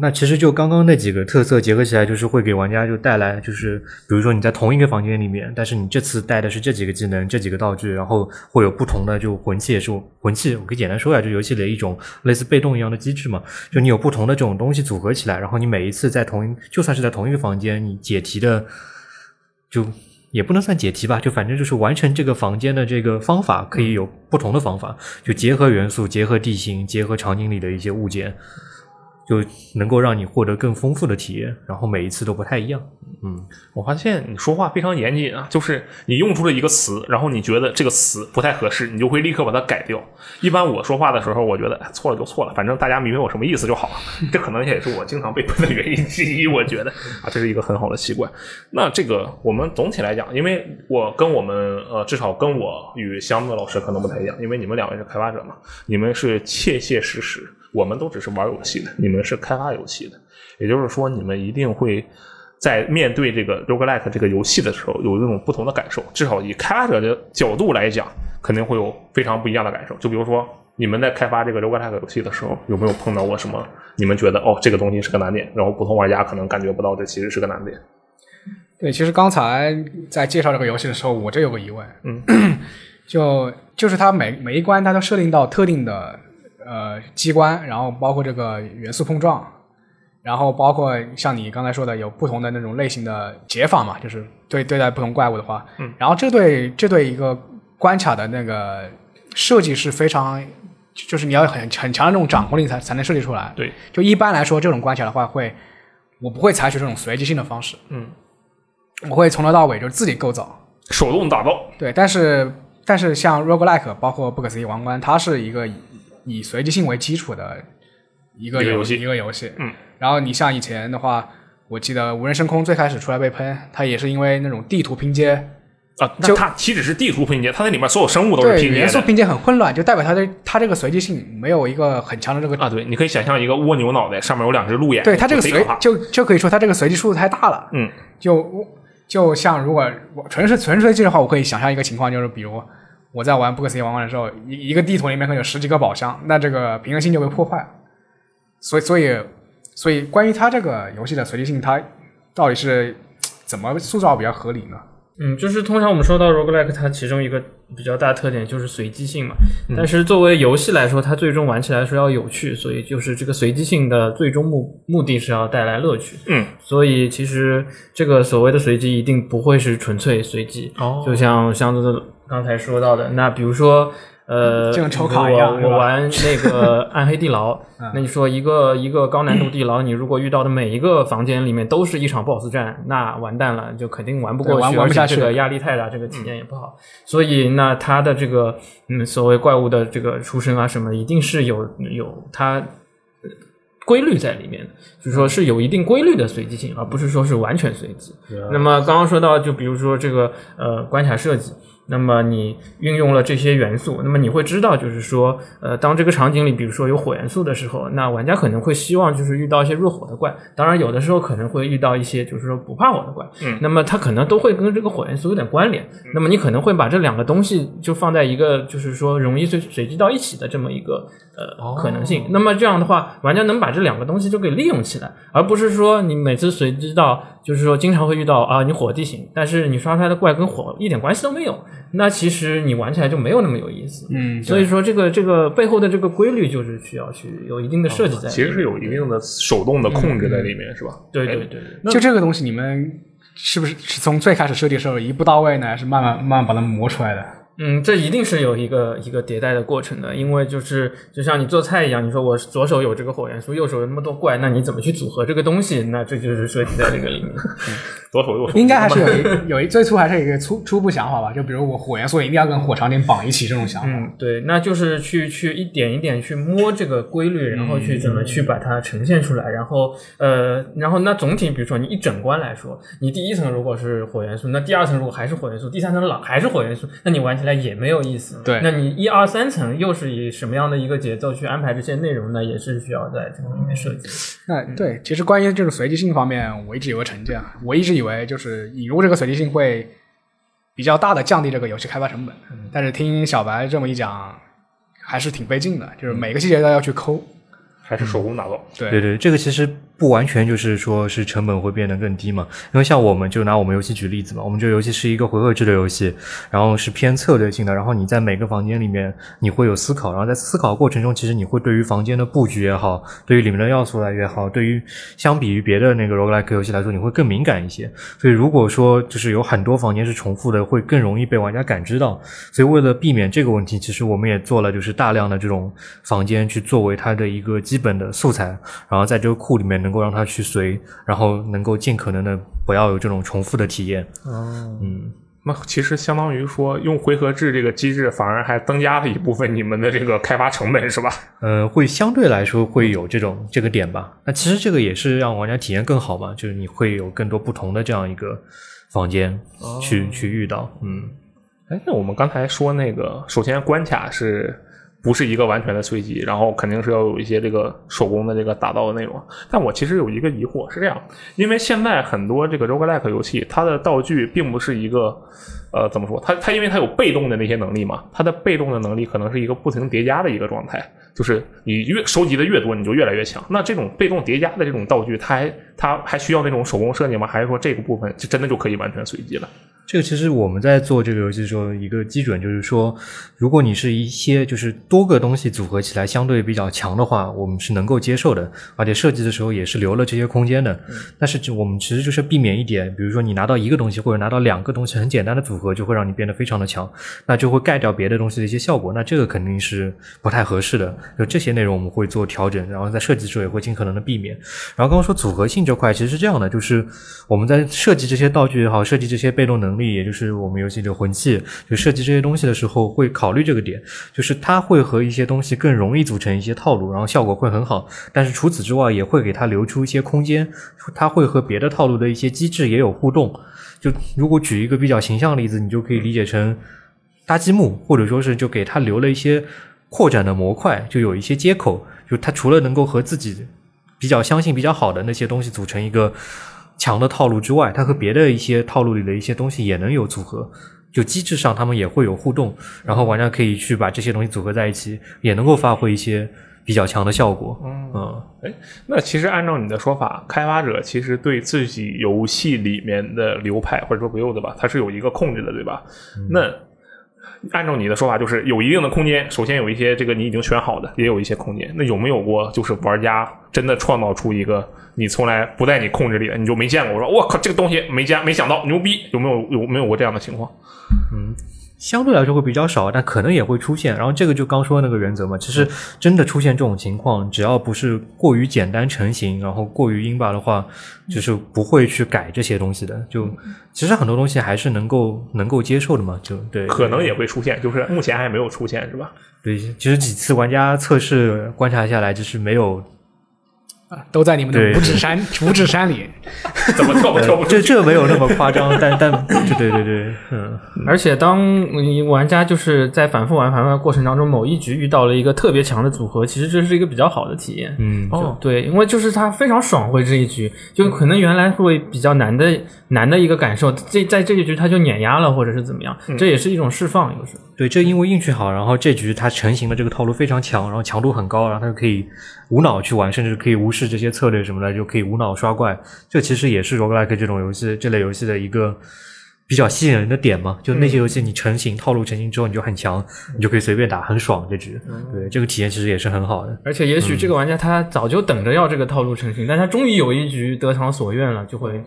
那其实就刚刚那几个特色结合起来，就是会给玩家就带来，就是比如说你在同一个房间里面，但是你这次带的是这几个技能、这几个道具，然后会有不同的就魂器也是魂器。我可以简单说一下，就游戏里一种类似被动一样的机制嘛，就你有不同的这种东西组合起来，然后你每一次在同一，就算是在同一个房间，你解题的就也不能算解题吧，就反正就是完成这个房间的这个方法可以有不同的方法，就结合元素、结合地形、结合场景里的一些物件。就能够让你获得更丰富的体验，然后每一次都不太一样。嗯，我发现你说话非常严谨啊，就是你用出了一个词，然后你觉得这个词不太合适，你就会立刻把它改掉。一般我说话的时候，我觉得错了就错了，反正大家明白我什么意思就好了。这可能也是我经常被喷的原因之一。我觉得啊，这是一个很好的习惯。那这个我们总体来讲，因为我跟我们呃，至少跟我与箱子老师可能不太一样，因为你们两位是开发者嘛，你们是切切实实，我们都只是玩游戏的，你们是开发游戏的，也就是说你们一定会。在面对这个 roguelike 这个游戏的时候，有这种不同的感受。至少以开发者的角度来讲，肯定会有非常不一样的感受。就比如说，你们在开发这个 roguelike 游戏的时候，有没有碰到过什么？你们觉得哦，这个东西是个难点，然后普通玩家可能感觉不到这其实是个难点。对，其实刚才在介绍这个游戏的时候，我这有个疑问，嗯，就就是它每每一关它都设定到特定的呃机关，然后包括这个元素碰撞，然后包括像你刚才说的有不同的那种类型的解法嘛，就是对对待不同怪物的话，嗯，然后这对这对一个关卡的那个设计是非常，就是你要很很强的这种掌控力才才能设计出来。对，就一般来说这种关卡的话会，我不会采取这种随机性的方式，嗯，我会从头到尾就是自己构造。手动打造，对，但是但是像 roguelike 包括不可思议王冠，它是一个以以随机性为基础的一个游戏一个游戏。嗯，然后你像以前的话，我记得无人升空最开始出来被喷，它也是因为那种地图拼接，啊，那就它岂止是地图拼接，它那里面所有生物都是拼接的。元素拼接很混乱，就代表它的它这个随机性没有一个很强的这个。啊，对，你可以想象一个蜗牛脑袋上面有两只鹿眼，对它这个随就就可以说它这个随机数太大了。嗯，就就像如果我纯是纯随机的话，我可以想象一个情况，就是比如我在玩不可思议王冠的时候，一一个地图里面可能有十几个宝箱，那这个平衡性就被破坏了。所以所以所以关于它这个游戏的随机性，它到底是怎么塑造比较合理呢？嗯，就是通常我们说到 roguelike，它其中一个比较大的特点就是随机性嘛。但是作为游戏来说，它最终玩起来是要有趣，所以就是这个随机性的最终目目的是要带来乐趣。嗯，所以其实这个所谓的随机一定不会是纯粹随机。哦就像箱子刚才说到的，那比如说。呃，就抽卡一样我我玩那个 暗黑地牢，嗯那你说一个一个高难度地牢，你如果遇到的每一个房间里面都是一场 BOSS 战，那完蛋了，就肯定玩不过去，玩不下去压力太大，这个体验也不好。所以那它的这个嗯，所谓怪物的这个出生啊什么，一定是有有它呃规律在里面的，就是说是有一定规律的随机性，而不是说是完全随机。那么刚刚说到，就比如说这个呃关卡设计。那么你运用了这些元素，那么你会知道，就是说，呃，当这个场景里，比如说有火元素的时候，那玩家可能会希望就是遇到一些弱火的怪，当然有的时候可能会遇到一些就是说不怕火的怪，嗯，那么它可能都会跟这个火元素有点关联，那么你可能会把这两个东西就放在一个就是说容易随随机到一起的这么一个呃可能性，那么这样的话，玩家能把这两个东西就给利用起来，而不是说你每次随机到，就是说经常会遇到啊你火地形，但是你刷出来的怪跟火一点关系都没有。那其实你玩起来就没有那么有意思，嗯所以说这个这个背后的这个规律就是需要去有一定的设计在里面。其实是有一定的手动的控制在里面，是吧？对对对对，就这个东西，你们是不是是从最开始设计的时候一步到位呢，还是慢慢慢慢把它磨出来的？嗯，这一定是有一个一个迭代的过程的，因为就是就像你做菜一样，你说我左手有这个火元素，右手有那么多怪，那你怎么去组合这个东西？那这就是设计在这个里面。左手右手应该还是有一有一最初还是有一个初初步想法吧，就比如我火元素一定要跟火长点绑一起这种想法。嗯，对，那就是去去一点一点去摸这个规律，然后去怎么去把它呈现出来，然后呃，然后那总体比如说你一整关来说，你第一层如果是火元素，那第二层如果还是火元素，第三层老还是火元素，那你玩起来也没有意思。对那你一二三层又是以什么样的一个节奏去安排这些内容呢？也是需要在这个里面设计。那对，其实关于这个随机性方面，我一直有个成见，啊，我一直以为就是引入这个随机性会比较大的降低这个游戏开发成本，但是听小白这么一讲，还是挺费劲的，就是每个细节都要去抠。还是手工打造。对对对，这个其实不完全就是说是成本会变得更低嘛，因为像我们就拿我们游戏举例子嘛，我们这游戏是一个回合制的游戏，然后是偏策略性的，然后你在每个房间里面你会有思考，然后在思考过程中，其实你会对于房间的布局也好，对于里面的要素来也好，对于相比于别的那个 roguelike 游戏来说，你会更敏感一些。所以如果说就是有很多房间是重复的，会更容易被玩家感知到。所以为了避免这个问题，其实我们也做了就是大量的这种房间去作为它的一个基本的素材，然后在这个库里面能够让它去随，然后能够尽可能的不要有这种重复的体验。哦，嗯，那其实相当于说用回合制这个机制，反而还增加了一部分你们的这个开发成本，是吧？呃，会相对来说会有这种这个点吧。那其实这个也是让玩家体验更好嘛，就是你会有更多不同的这样一个房间去、去遇到。嗯，哎，那我们刚才说那个，首先关卡是不是一个完全的随机，然后肯定是要有一些这个手工的这个打造的内容。但我其实有一个疑惑，是这样，因为现在很多这个 roguelike 游戏，它的道具并不是一个，呃，怎么说？它它因为它有被动的那些能力嘛，它的被动的能力可能是一个不停叠加的一个状态，就是你越收集的越多，你就越来越强。那这种被动叠加的这种道具，它还它还需要那种手工设计吗？还是说这个部分就真的就可以完全随机了？这个其实我们在做这个游戏的时候，一个基准就是说，如果你是一些就是多个东西组合起来相对比较强的话，我们是能够接受的，而且设计的时候也是留了这些空间的。但是就我们其实就是避免一点，比如说你拿到一个东西或者拿到两个东西，很简单的组合就会让你变得非常的强，那就会盖掉别的东西的一些效果，那这个肯定是不太合适的。就这些内容我们会做调整，然后在设计的时候也会尽可能的避免。然后刚刚说组合性这块其实是这样的，就是我们在设计这些道具也好，设计这些被动能力，也就是我们游戏的魂器，就设计这些东西的时候会考虑这个点，就是它会和一些东西更容易组成一些套路，然后效果会很好。但是除此之外，也会给它留出一些空间，它会和别的套路的一些机制也有互动。就如果举一个比较形象的例子，你就可以理解成搭积木，或者说是就给它留了一些扩展的模块，就有一些接口，就它除了能够和自己比较相信比较好的那些东西组成一个强的套路之外，它和别的一些套路里的一些东西也能有组合。就机制上，他们也会有互动，然后玩家可以去把这些东西组合在一起，也能够发挥一些比较强的效果。嗯，哎，那其实按照你的说法，开发者其实对自己游戏里面的流派或者说 build 吧，它是有一个控制的，对吧？那按照你的说法，就是有一定的空间。首先有一些这个你已经选好的，也有一些空间。那有没有过就是玩家真的创造出一个你从来不在你控制里的，你就没见过？我说我靠，这个东西没见没想到，牛逼！有没有有没有过这样的情况？嗯相对来说会比较少，但可能也会出现。然后这个就刚说的那个原则嘛，其实真的出现这种情况，只要不是过于简单成型，然后过于英巴的话，就是不会去改这些东西的。就其实很多东西还是能够能够接受的嘛，就对。可能也会出现，就是目前还没有出现，是吧？对，其实几次玩家测试观察下来，就是没有啊，都在你们的五指山 五指山里。怎么跳都跳不出这这没有那么夸张，但但对对对，嗯，而且当你玩家就是在反复玩、反复玩过程当中，某一局遇到了一个特别强的组合，其实这是一个比较好的体验。嗯哦，对，因为就是它非常爽会这一局，就可能原来会比较难的难的一个感受，这在这一局它就碾压了，或者是怎么样，这也是一种释放，有时候。对，这因为运气好，然后这局它成型的这个套路非常强，然后强度很高，然后它就可以无脑去玩，甚至可以无视这些策略什么的，就可以无脑刷怪。这其实也是 roguelike 这种游戏这类游戏的一个比较吸引人的点嘛。就那些游戏你成型套路成型之后，你就很强，你就可以随便打，很爽这局。对，这个体验其实也是很好的。而且也许这个玩家他早就等着要这个套路成型，但他终于有一局得偿所愿了，就会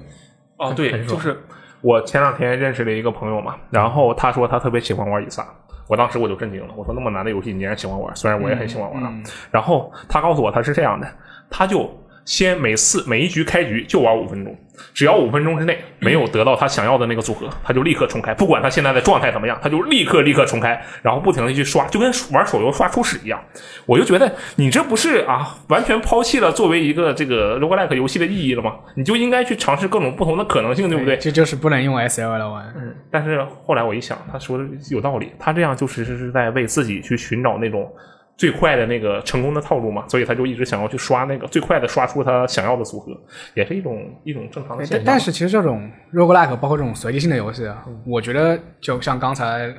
哦，对，就是我前两天认识了一个朋友嘛，然后他说他特别喜欢玩以撒，我当时我就震惊了，我说那么难的游戏你竟然喜欢玩，虽然我也很喜欢玩啊。然后他告诉我他是这样的，他就先每次每一局开局就玩五分钟，只要五分钟之内没有得到他想要的那个组合，他就立刻重开，不管他现在的状态怎么样，他就立刻立刻重开，然后不停的去刷，就跟玩手游刷初始一样。我就觉得你这不是啊，完全抛弃了作为一个这个 roguelike 游戏的意义了吗？你就应该去尝试各种不同的可能性，对不对？这就是不能用 S L 来玩。嗯但是后来我一想，他说的有道理，他这样就是是在为自己去寻找那种最快的那个成功的套路嘛，所以他就一直想要去刷那个最快的刷出他想要的组合，也是一种一种正常的现象。但但是其实这种 roguelike 包括这种随机性的游戏啊，我觉得就像刚才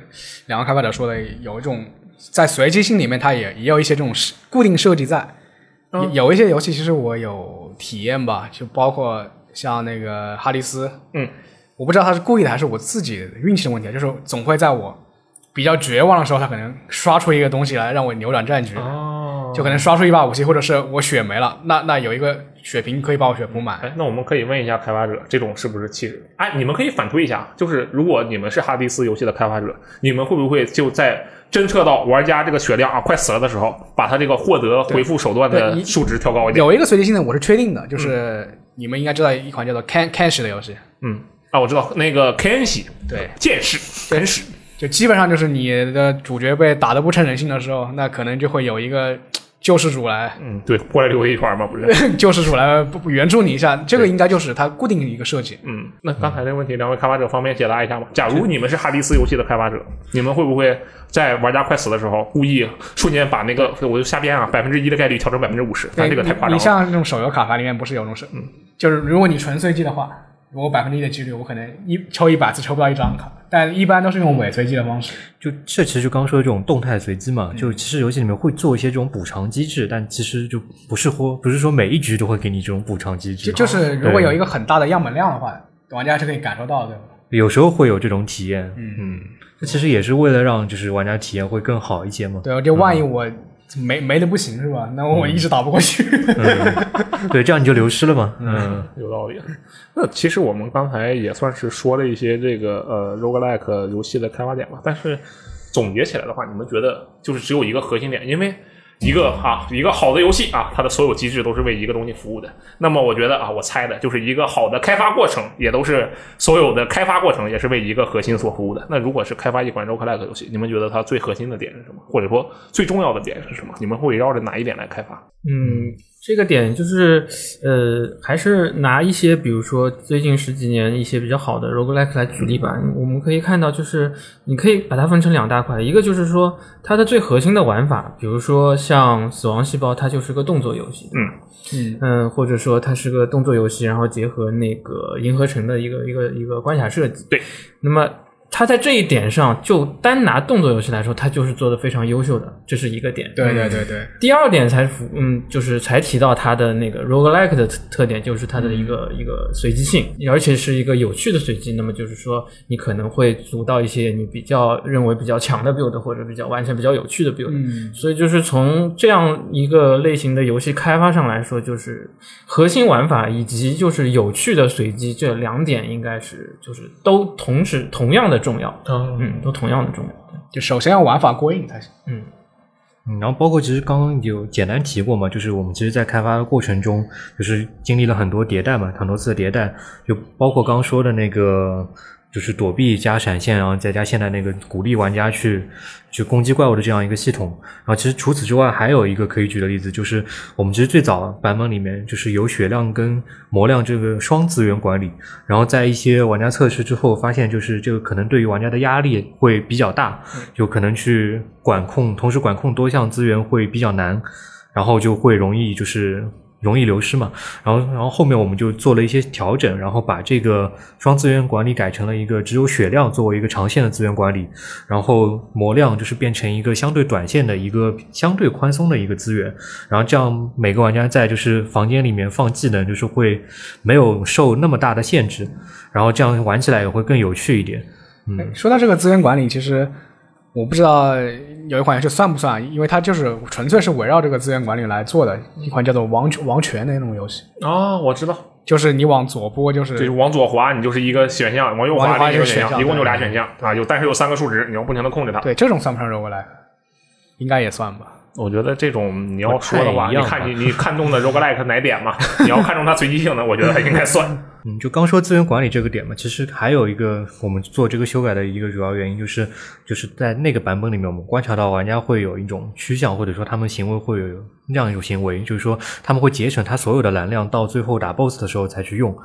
两个开发者说的，有一种在随机性里面，它也也有一些这种固定设计在。有有一些游戏，其实我有体验吧，就包括像那个哈迪斯，嗯，我不知道他是故意的还是我自己运气的问题，就是总会在我比较绝望的时候，他可能刷出一个东西来让我扭转战局，哦就可能刷出一把武器，或者是我血没了，那那有一个血瓶可以把我血补满。哎，那我们可以问一下开发者，这种是不是其实？哎，你们可以反推一下，就是如果你们是哈迪斯游戏的开发者，你们会不会就在侦测到玩家这个血量啊快死了的时候，把他这个获得回复手段的数值调高一点？有一个随机性的我是确定的，就是你们应该知道一款叫做 Can Cash 的游戏，嗯，啊，我知道那个 Kenshi 对，剑士肯史，就基本上就是你的主角被打得不成人性的时候，那可能就会有一个救世主来，嗯，对，过来溜一圈嘛，不是？救世主来不不援助你一下，这个应该就是它固定的一个设计。嗯，那刚才这个问题，两位开发者方便解答一下吗？假如你们是哈迪斯游戏的开发者，你们会不会在玩家快死的时候，故意瞬间把那个我就瞎编啊，百分之一的概率调成百分之五十？但这个太夸张了。你像这种手游卡牌里面不是有那种是，嗯，就是如果你纯随机的话，我百分之一的几率，我可能一抽一百次抽不到一张卡，但一般都是用伪随机的方式。就这其实就刚说的这种动态随机嗯嘛，就其实游戏里面会做一些这种补偿机制，但其实就不是说不是说每一局都会给你这种补偿机制，就就是如果有一个很大的样本量的话，玩家是可以感受到的，对吧？有时候会有这种体验，嗯，这其实也是为了让就是玩家体验会更好一些嘛。对，就万一我没没的不行是吧？那我一直打不过去。对，这样你就流失了嘛。嗯，有道理。那其实我们刚才也算是说了一些这个呃 roguelike 游戏的开发点吧，但是总结起来的话，你们觉得就是只有一个核心点，因为一个啊一个好的游戏啊，它的所有机制都是为一个东西服务的。那么我觉得啊，我猜的就是一个好的开发过程，也都是所有的开发过程也是为一个核心所服务的。那如果是开发一款 roguelike 游戏，你们觉得它最核心的点是什么？或者说最重要的点是什么？你们会围绕着哪一点来开发？嗯，这个点就是，呃，还是拿一些，比如说最近十几年一些比较好的 roguelike 来举例吧。我们可以看到，就是你可以把它分成两大块，一个就是说它的最核心的玩法，比如说像死亡细胞，它就是个动作游戏，嗯嗯，或者说它是个动作游戏，然后结合那个银河城的一个一个一个关卡设计。对，那么它在这一点上，就单拿动作游戏来说，它就是做的非常优秀的，这是一个点。对对对对，第二点才符，嗯，就是才提到它的那个 roguelike 的特特点，就是它的一个、一个随机性，而且是一个有趣的随机。那么就是说，你可能会组到一些你比较认为比较强的 build，或者比较完全比较有趣的 build。嗯，所以就是从这样一个类型的游戏开发上来说，就是核心玩法以及就是有趣的随机这两点，应该是就是都同时同样的重要。嗯，都同样的重要。就首先要玩法过硬才行。嗯。嗯，然后包括其实刚刚有简单提过嘛，就是我们其实，在开发的过程中，就是经历了很多迭代嘛，很多次的迭代，就包括刚刚说的那个，就是躲避加闪现，然后再加现在那个鼓励玩家去去攻击怪物的这样一个系统。然后其实除此之外，还有一个可以举的例子，就是我们其实最早版本里面就是有血量跟魔量这个双资源管理，然后在一些玩家测试之后发现，就是这个可能对于玩家的压力会比较大，就可能去管控，同时管控多项资源会比较难，然后就会容易就是容易流失嘛。然后，然后后面我们就做了一些调整，然后把这个双资源管理改成了一个只有血量作为一个长线的资源管理，然后魔量就是变成一个相对短线的一个相对宽松的一个资源，然后这样每个玩家在就是房间里面放技能，就是会没有受那么大的限制，然后这样玩起来也会更有趣一点。嗯说到这个资源管理，其实我不知道有一款游戏算不算，因为它就是纯粹是围绕这个资源管理来做的一款叫做王《王权》的那种游戏，哦，我知道，就是你往左拨就是就是往左滑，你就是一个选项；往右滑一个选项，选项一共就俩选项啊，有但是有三个数值，你要不停的控制它。对这种算不上 roguelike，应该也算吧。我觉得这种你要说的话，你看你你看中的 roguelike 哪点嘛？你要看中它随机性的，我觉得它应该算。嗯，就刚说资源管理这个点嘛，其实还有一个我们做这个修改的一个主要原因，就是就是在那个版本里面，我们观察到玩家会有一种趋向，或者说他们行为会有那样一种行为，就是说他们会节省他所有的蓝量，到最后打 BOSS 的时候才去用。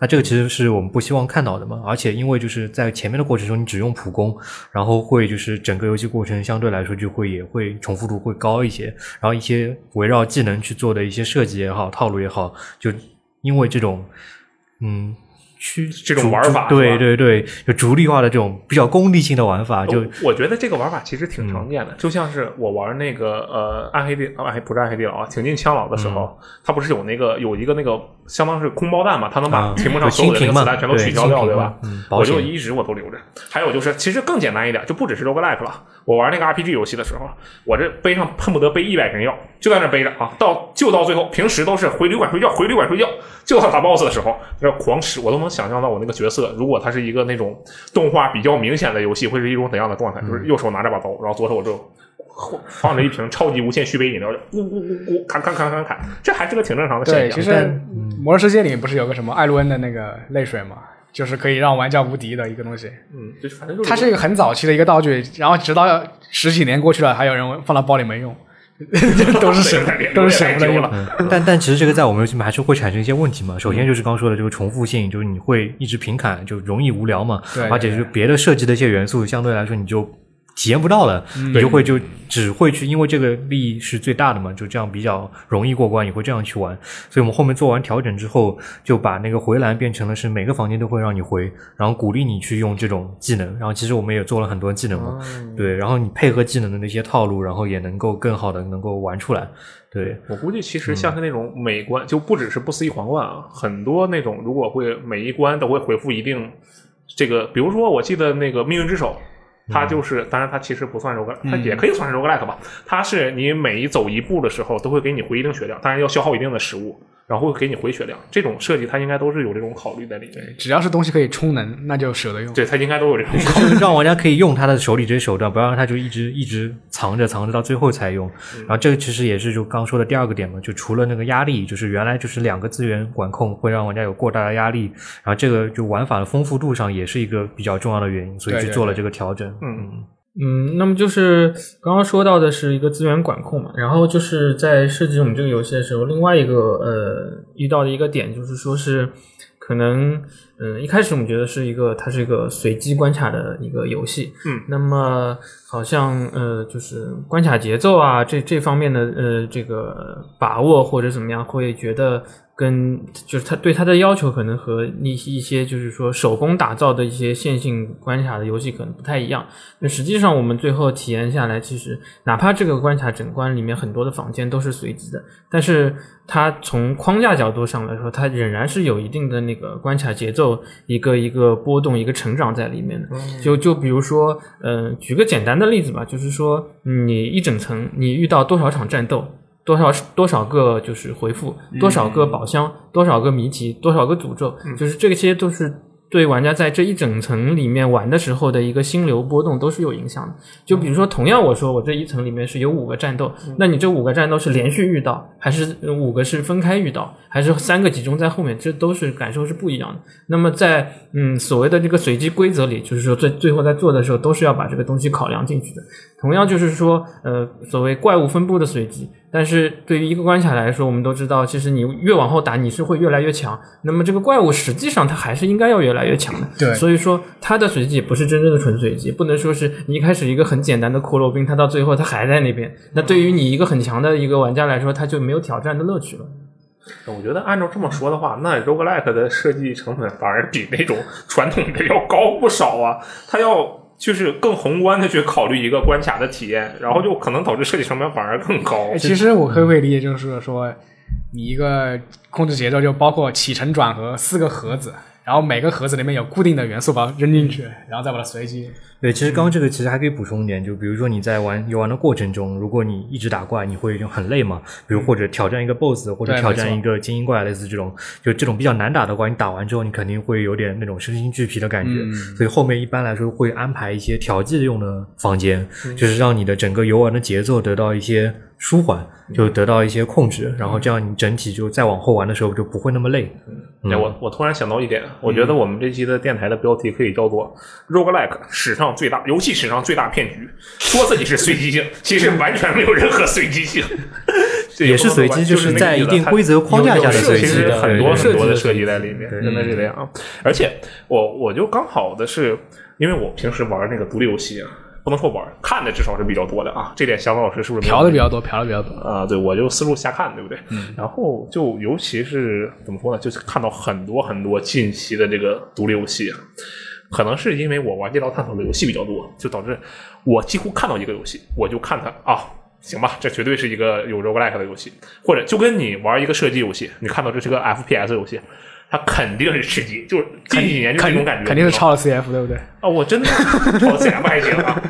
那这个其实是我们不希望看到的嘛，而且因为就是在前面的过程中，你只用普攻，然后会就是整个游戏过程相对来说就会也会重复度会高一些，然后一些围绕技能去做的一些设计也好，套路也好，就因为这种嗯去这种玩法对对对，就逐利化的这种比较功利性的玩法，就我我觉得这个玩法其实挺常见的，就像是我玩那个呃暗黑地暗黑不是暗黑地牢啊，挺进枪牢的时候，它不是有那个有一个那个相当是空包弹嘛，它能把啊屏幕上所有的那个子弹全都取消掉，对对吧？嗯我就一直我都留着。还有就是，其实更简单一点，就不只是 roguelike 了。我玩那个 RPG 游戏的时候，我这背上恨不得背一百瓶药，就在那背着啊，到就到最后，平时都是回旅馆睡觉，回旅馆睡觉，就到打 BOSS 的时候，那狂吃，我都能想象到我那个角色，如果他是一个那种动画比较明显的游戏，会是一种怎样的状态？就是右手拿着把刀，然后左手我就放着一瓶超级无限续杯饮料，就咕咕咕咕砍砍砍砍砍，这还是个挺正常的对，现象。其实《魔兽世界》里面不是有个什么艾洛恩的那个泪水嘛，就是可以让玩家无敌的一个东西。嗯，就是反正就是它是一个很早期的一个道具，然后直到十几年过去了，还有人放到包里没用，都是 舍都是舍不得用。嗯，但但其实这个在我们游戏里面还是会产生一些问题嘛。首先就是刚说的这个重复性，就是你会一直平砍，就容易无聊嘛。对而且就是别的设计的一些元素，相对来说你就体验不到了，嗯你就会就只会去，因为这个利益是最大的嘛，就这样比较容易过关，也会这样去玩。所以我们后面做完调整之后，就把那个回蓝变成了是每个房间都会让你回，然后鼓励你去用这种技能。然后其实我们也做了很多技能嘛，对，然后你配合技能的那些套路，然后也能够更好的能够玩出来。对，我估计其实像是那种每关、就不只是不思议皇冠啊，很多那种如果会每一关都会回复一定这个，比如说我记得那个命运之手。它就是，当然它其实不算 rogue，它也可以算是 roguelike 吧。它是你每走一步的时候都会给你回一定血量，当然要消耗一定的食物，然后会给你回血量。这种设计它应该都是有这种考虑在里面。只要是东西可以充能，那就舍得用。对，它应该都有这种考虑。让玩家可以用他的手里这些手段，不要让他就一直一直藏着藏着到最后才用。然后这个其实也是就刚说的第二个点嘛，就除了那个压力，就是原来就是两个资源管控会让玩家有过大的压力，然后这个就玩法的丰富度上也是一个比较重要的原因，所以对对对去做了这个调整。嗯嗯，那么就是刚刚说到的是一个资源管控嘛，然后就是在设计我们这个游戏的时候，另外一个呃遇到的一个点就是说是可能嗯、一开始我们觉得是一个它是一个随机关卡的一个游戏，嗯，那么好像呃就是关卡节奏啊这这方面的呃这个把握或者怎么样，会觉得跟就是他对他的要求可能和一一些就是说手工打造的一些线性关卡的游戏可能不太一样。那实际上我们最后体验下来，其实哪怕这个关卡整关里面很多的房间都是随机的，但是它从框架角度上来说，它仍然是有一定的那个关卡节奏一个一个波动、一个成长在里面的。就就比如说，嗯、举个简单的例子吧，就是说你一整层你遇到多少场战斗。多少多少个就是回复，多少个宝箱，多少个谜题，多少个诅咒，就是这些都是对玩家在这一整层里面玩的时候的一个心流波动都是有影响的。就比如说，同样我说我这一层里面是有五个战斗，那你这五个战斗是连续遇到，还是呃五个是分开遇到，还是三个集中在后面，这都是感受是不一样的。那么在嗯所谓的这个随机规则里，就是说最最后在做的时候都是要把这个东西考量进去的。同样就是说，呃，所谓怪物分布的随机，但是对于一个关卡来说，我们都知道，其实你越往后打，你是会越来越强。那么这个怪物实际上它还是应该要越来越强的。对所以说它的随机也不是真正的纯随机，不能说是你一开始一个很简单的骷髅兵，它到最后它还在那边。那对于你一个很强的一个玩家来说，他就没有挑战的乐趣了。我觉得按照这么说的话，那 roguelike 的设计成本反而比那种传统的要高不少啊。它要就是更宏观的去考虑一个关卡的体验，然后就可能导致设计成本反而更高。其实我可不可以理解就是说，你一个控制节奏就包括起承转合四个盒子，然后每个盒子里面有固定的元素，把它扔进去，然后再把它随机。对，其实刚刚这个其实还可以补充一点，就比如说你在玩游玩的过程中，如果你一直打怪，你会就很累嘛。比如或者挑战一个 BOSS，或者挑战一个精英怪，类似这种，就这种比较难打的怪，你打完之后，你肯定会有点那种身心俱疲的感觉。嗯所以后面一般来说会安排一些调剂用的房间，嗯就是让你的整个游玩的节奏得到一些舒缓，就得到一些控制，然后这样你整体就再往后玩的时候就不会那么累。嗯哎，我我突然想到一点，我觉得我们这期的电台的标题可以叫做 “roguelike 史上最大游戏史上最大骗局”，说自己是随机性，其实完全没有任何随机性。这也是随机就是在一定规则框架下的随机很多很多的设计在里面，对真的是这样啊。而且我我就刚好的是，因为我平时玩那个独立游戏啊，不能说玩，看的至少是比较多的啊。这点小马老师是不是嫖的比较多，嫖的比较多。啊、对我就思路瞎看，对不对？嗯。然后就尤其是怎么说呢，就是看到很多很多近期的这个独立游戏啊，可能是因为我玩街道探索的游戏比较多，就导致我几乎看到一个游戏，我就看它啊。行吧，这绝对是一个有 roguelike 的游戏，或者就跟你玩一个射击游戏，你看到这是个 FPS 游戏，它肯定是吃鸡，就是近几年就这种感觉，肯定是超了 CF，对不对？啊，我真的超 CF 还行啊，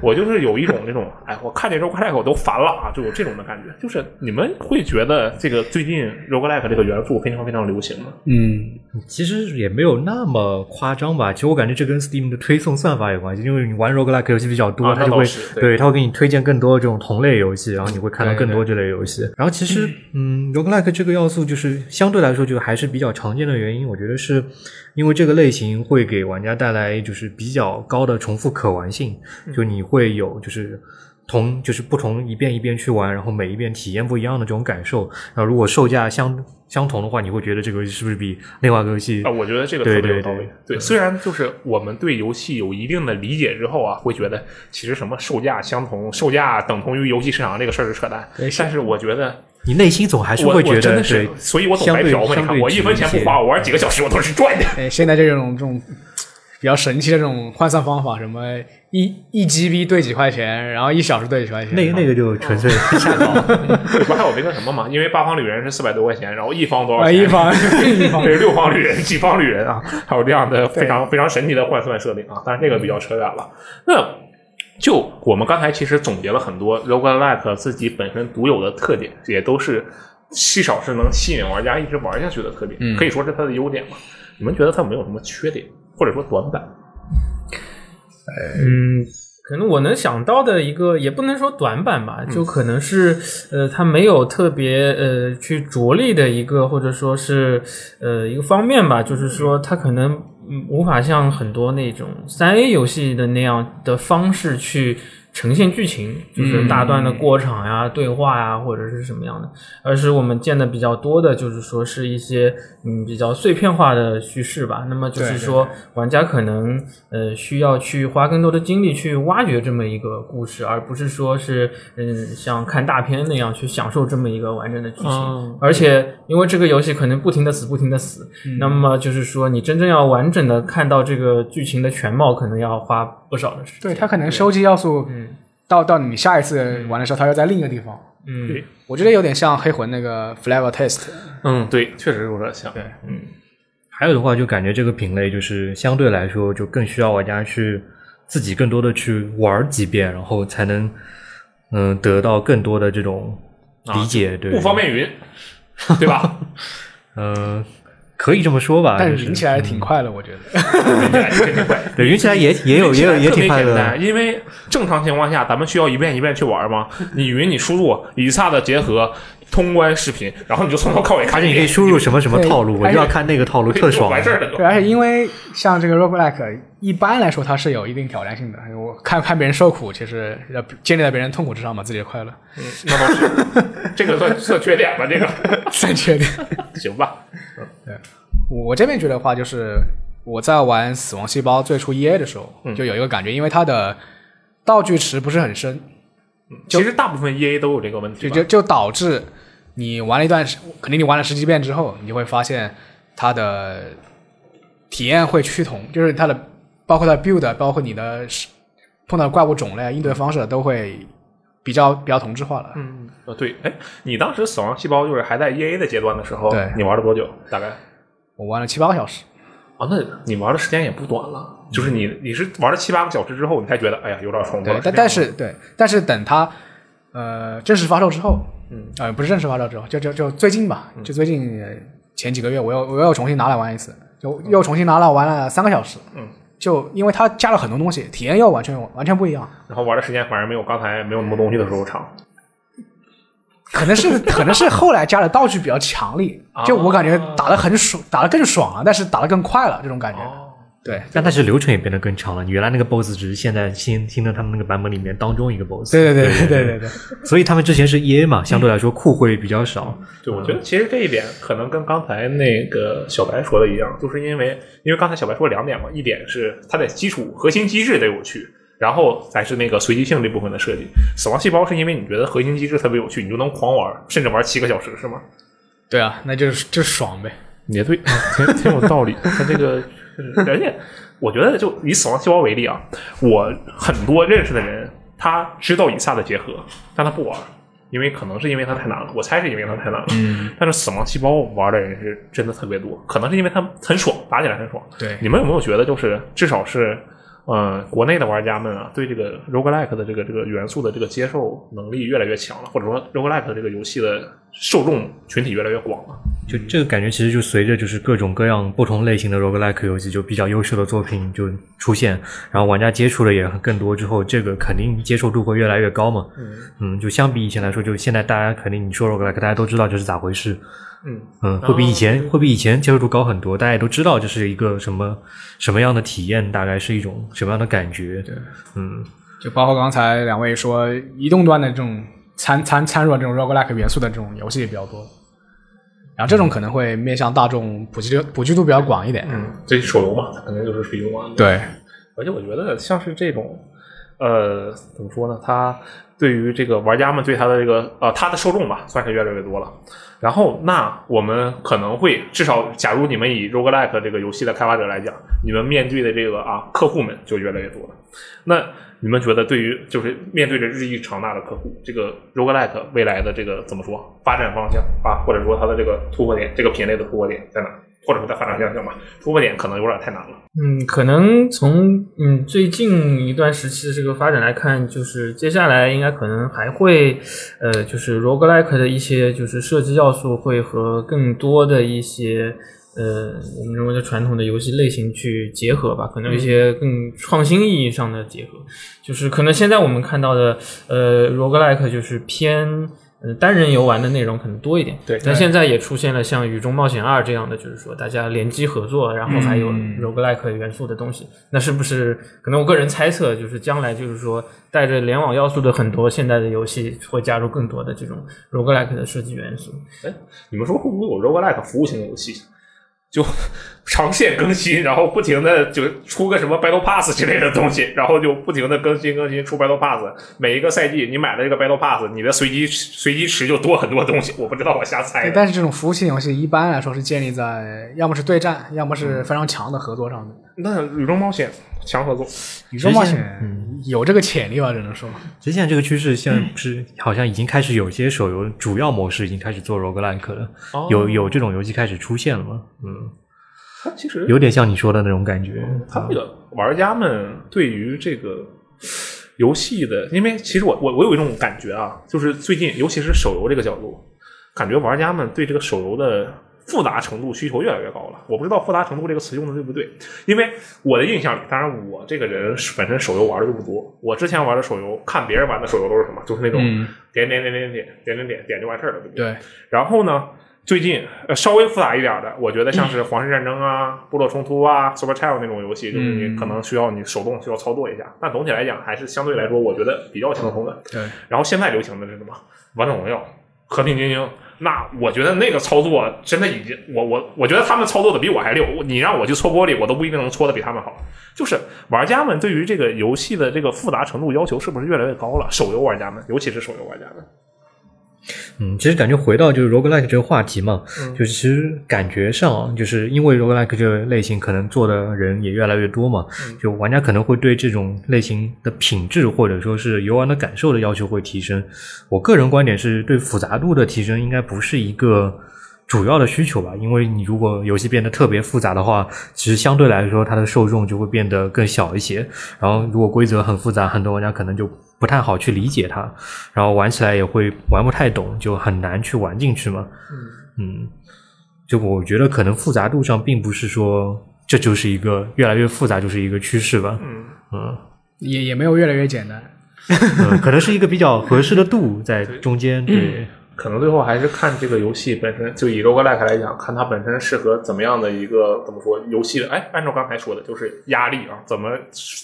我就是有一种那种，哎，我看见 roguelike 我都烦了啊，就有这种的感觉。就是你们会觉得这个最近 roguelike 这个元素非常非常流行吗？嗯，其实也没有那么夸张吧。其实我感觉这跟 Steam 的推送算法有关系，因为你玩 roguelike 游戏比较多，啊它就会对对它会给你推荐更多这种同类游戏，然后你会看到更多这类游戏。然后其实嗯，roguelike 这个要素就是相对来说就还是比较常见的原因，我觉得是因为这个类型会给玩家带来就是比较高的重复可玩性，就你会有就是。同就是不同一遍一遍去玩，然后每一遍体验不一样的这种感受。然后如果售价相相同的话，你会觉得这个游戏是不是比另外一个游戏啊，我觉得这个对特别有道理。对对对，虽然就是我们对游戏有一定的理解之后啊，会觉得其实什么售价相同、售价等同于游戏市场这个事儿是扯淡。对但是我觉得你内心总还是我会觉得真的是对，，所以我总白嫖嘛。你看，我一分钱不花，我玩几个小时我都是赚的。哎，现在这种这种比较神奇的这种换算方法，什么一一 GB 兑几块钱，然后一小时兑几块钱，那个那个就纯粹 下刀。里边还有那个什么嘛？因为八方旅人是四百多块钱，然后一方多少？一方 一方对，六方旅人、几方旅人啊，还有这样的非常非常神奇的换算设定啊，但是那个比较扯远了。那就我们刚才其实总结了很多 roguelike 自己本身独有的特点，也都是至少是能吸引玩家一直玩下去的特点，可以说是它的优点嘛。你们觉得它有没有什么缺点，或者说短板？嗯，可能我能想到的一个，也不能说短板吧，就可能是呃，它没有特别呃去着力的一个，或者说是呃一个方面吧，就是说它可能嗯无法像很多那种三 A 游戏的那样的方式去。呈现剧情就是大段的过场呀、对话呀，或者是什么样的，而是我们见的比较多的，就是说是一些嗯比较碎片化的叙事吧。那么就是说，玩家可能呃需要去花更多的精力去挖掘这么一个故事，而不是说是嗯像看大片那样去享受这么一个完整的剧情。嗯而且因为这个游戏可能不停的死，不停的死，那么就是说你真正要完整的看到这个剧情的全貌，可能要花不少的时间。对它可能收集要素，到到你下一次玩的时候，它又在另一个地方。嗯，对，我觉得有点像黑魂那个 Flavor Test，嗯，对，确实有点像。对，嗯还有的话，就感觉这个品类就是相对来说就更需要玩家去自己更多的去玩几遍，然后才能嗯得到更多的这种理解。对，不方便云，对吧？嗯、可以这么说吧。但是云起来挺快的，我觉得。真挺快。对云起来也也有也有也挺快的。因为正常情况下，咱们需要一遍一遍去玩嘛。你云你输入以撒的结合通关视频，然后你就从头到尾看。而且你可以输入什么什么套路，我就要看那个套路，特爽。完事儿了。而且因为像这个 roguelike，一般来说它是有一定挑战性的。我看看别人受苦，其实要建立在别人痛苦之上嘛，自己的快乐。嗯那倒是，这个算算缺点吧？这个 算缺点。行吧？对我这边觉得话就是我在玩《死亡细胞》最初 EA 的时候，就有一个感觉，因为它的道具池不是很深，其实大部分 EA 都有这个问题。就就就导致你玩了一段时，肯定你玩了十几遍之后，你就会发现它的体验会趋同，就是它的包括它的 build，包括你的碰到怪物种类、应对方式都会比较比较同质化了。嗯，呃，对，哎，你当时死亡细胞就是还在 EA 的阶段的时候，对你玩了多久？大概？我玩了七八个小时，啊，那你玩的时间也不短了。就是你你是玩了七八个小时之后，你才觉得哎呀有点重复了。，对但但是对，但是等它呃正式发售之后，嗯，呃不是正式发售之后，就就就最近吧，就最近呃前几个月，我又我又重新拿来玩一次，就又重新拿来玩了三个小时，嗯，就因为它加了很多东西，体验又完全完全不一样。然后玩的时间反而没有刚才没有那么多东西的时候长。可能是可能是后来加的道具比较强力，啊就我感觉打的很爽，打的更爽了，但是打的更快了，这种感觉。哦，对但它是流程也变得更长了。你原来那个 BOSS 只是现在新新的他们那个版本里面当中一个 BOSS。对对对对对对对，所以他们之前是 EA 嘛，相对来说库会比较少。对，我觉得其实这一点可能跟刚才那个小白说的一样，就是因为因为刚才小白说两点嘛，一点是它的基础核心机制得有趣，然后才是那个随机性这部分的设计。死亡细胞是因为你觉得核心机制特别有趣，你就能狂玩，甚至玩七个小时，是吗？对啊，那就是就是爽呗。也对，挺 挺有道理。他这个，而且我觉得，就以死亡细胞为例啊，我很多认识的人，他知道以下的结合，但他不玩，因为可能是因为他太难了。我猜是因为他太难了。嗯，但是死亡细胞玩的人是真的特别多，可能是因为他很爽，打起来很爽。对你们有没有觉得，就是至少是，呃，国内的玩家们啊，对这个 roguelike 的这个这个元素的这个接受能力越来越强了，或者说 roguelike 的这个游戏的受众群体越来越广了。就这个感觉，其实就随着就是各种各样不同类型的 roguelike 游戏就比较优秀的作品就出现，然后玩家接触的也更多之后，这个肯定接受度会越来越高嘛。嗯就相比以前来说，就现在大家肯定你说 roguelike，大家都知道这是咋回事。嗯嗯，会比以前会比以前接受度高很多，大家也都知道这是一个什么什么样的体验，大概是一种什么样的感觉。对，嗯，就包括刚才两位说，移动端的这种参参参入了这种 roguelike 元素的这种游戏也比较多。然后这种可能会面向大众普及普及度比较广一点。嗯，这手游嘛，它肯定就是水游嘛。对，而且我觉得像是这种，呃，怎么说呢？它对于这个玩家们对它的这个呃，它的受众吧，算是越来越多了。然后，那我们可能会至少，假如你们以 roguelike 这个游戏的开发者来讲，你们面对的这个啊客户们就越来越多了。那你们觉得，对于就是面对着日益庞大的客户，这个 roguelike 未来的这个怎么说发展方向啊，或者说它的这个突破点，这个品类的突破点在哪？或者说在发展方向吧，突破点可能有点太难了。嗯，可能从嗯最近一段时期的这个发展来看，就是接下来应该可能还会，呃，就是 roguelike 的一些就是设计要素会和更多的一些呃我们认为的传统的游戏类型去结合吧，可能一些更创新意义上的结合，就是可能现在我们看到的呃 roguelike 就是偏。呃，单人游玩的内容可能多一点，对但现在也出现了像《雨中冒险二》这样的，就是说大家联机合作，然后还有 roguelike 元素的东西。那是不是可能我个人猜测，就是将来就是说带着联网要素的很多现代的游戏会加入更多的这种 roguelike 的设计元素。哎，你们说会不会有 roguelike 服务型游戏？就长线更新，然后不停的就出个什么 Battle Pass 之类的东西，然后就不停的更新更新出 Battle Pass。每一个赛季你买了这个 Battle Pass，你的随机随机池就多很多东西。我不知道，我瞎猜对，但是这种服务器游戏一般来说是建立在要么是对战，要么是非常强的合作上的。那雨中冒险强合作，宇宙冒险有这个潜力吧，只能说。其实现在这个趋势，现在不是好像已经开始有些手游主要模式已经开始做 roguelike 了，哦有有这种游戏开始出现了吗？嗯，它其实有点像你说的那种感觉。他这个玩家们对于这个游戏的，因为其实我我我有一种感觉啊，就是最近尤其是手游这个角度，感觉玩家们对这个手游的复杂程度需求越来越高了。我不知道复杂程度这个词用的对不对，因为我的印象里，当然我这个人本身手游玩的就不多，我之前玩的手游，看别人玩的手游都是什么，就是那种嗯点点点点点点点点点就完事儿了，对不对？对，然后呢，最近呃稍微复杂一点的，我觉得像是皇室战争啊、部落冲突啊、Super Child 那种游戏，就是你可能需要你手动需要操作一下，但总体来讲还是相对来说，我觉得比较轻松的。对，然后现在流行的是什么？王者荣耀、和平精英。那我觉得那个操作真的已经，我我我觉得他们操作的比我还溜。你让我去搓玻璃，我都不一定能搓的比他们好。就是玩家们对于这个游戏的这个复杂程度要求是不是越来越高了？手游玩家们，尤其是手游玩家们。嗯，其实感觉回到就是 roguelike 这个话题嘛，嗯就是其实感觉上啊，就是因为 roguelike 这个类型可能做的人也越来越多嘛，嗯就玩家可能会对这种类型的品质或者说是游玩的感受的要求会提升。我个人观点是对复杂度的提升应该不是一个。主要的需求吧，因为你如果游戏变得特别复杂的话，其实相对来说它的受众就会变得更小一些。然后如果规则很复杂，很多玩家可能就不太好去理解它，然后玩起来也会玩不太懂，就很难去玩进去嘛。嗯就我觉得可能复杂度上并不是说这就是一个越来越复杂就是一个趋势吧。嗯嗯也也没有越来越简单。嗯，可能是一个比较合适的度在 中间。对，可能最后还是看这个游戏本身，就以 roguelike 来讲，看它本身适合怎么样的一个怎么说游戏的。哎，按照刚才说的，就是压力啊，怎么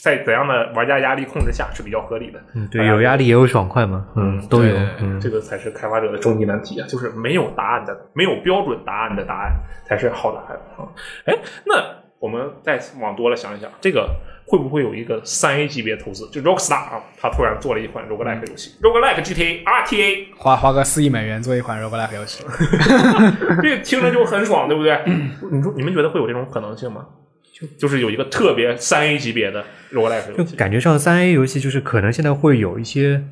在怎样的玩家压力控制下是比较合理的。嗯，对，有压力也有爽快嘛。嗯，都有对。嗯这个才是开发者的终极难题啊，就是没有答案的，没有标准答案的答案才是好答案啊。哎，那我们再往多了想一想，这个会不会有一个三 A 级别投资？就 Rockstar 啊，他突然做了一款 roguelike 游戏，roguelike GTA RTA，花花个四亿美元做一款 roguelike 游戏，这个听着就很爽，对不对？你说你们觉得会有这种可能性吗？就就是有一个特别三 A 级别的 roguelike 游就戏，感觉上三 A 游戏就是可能现在会有一些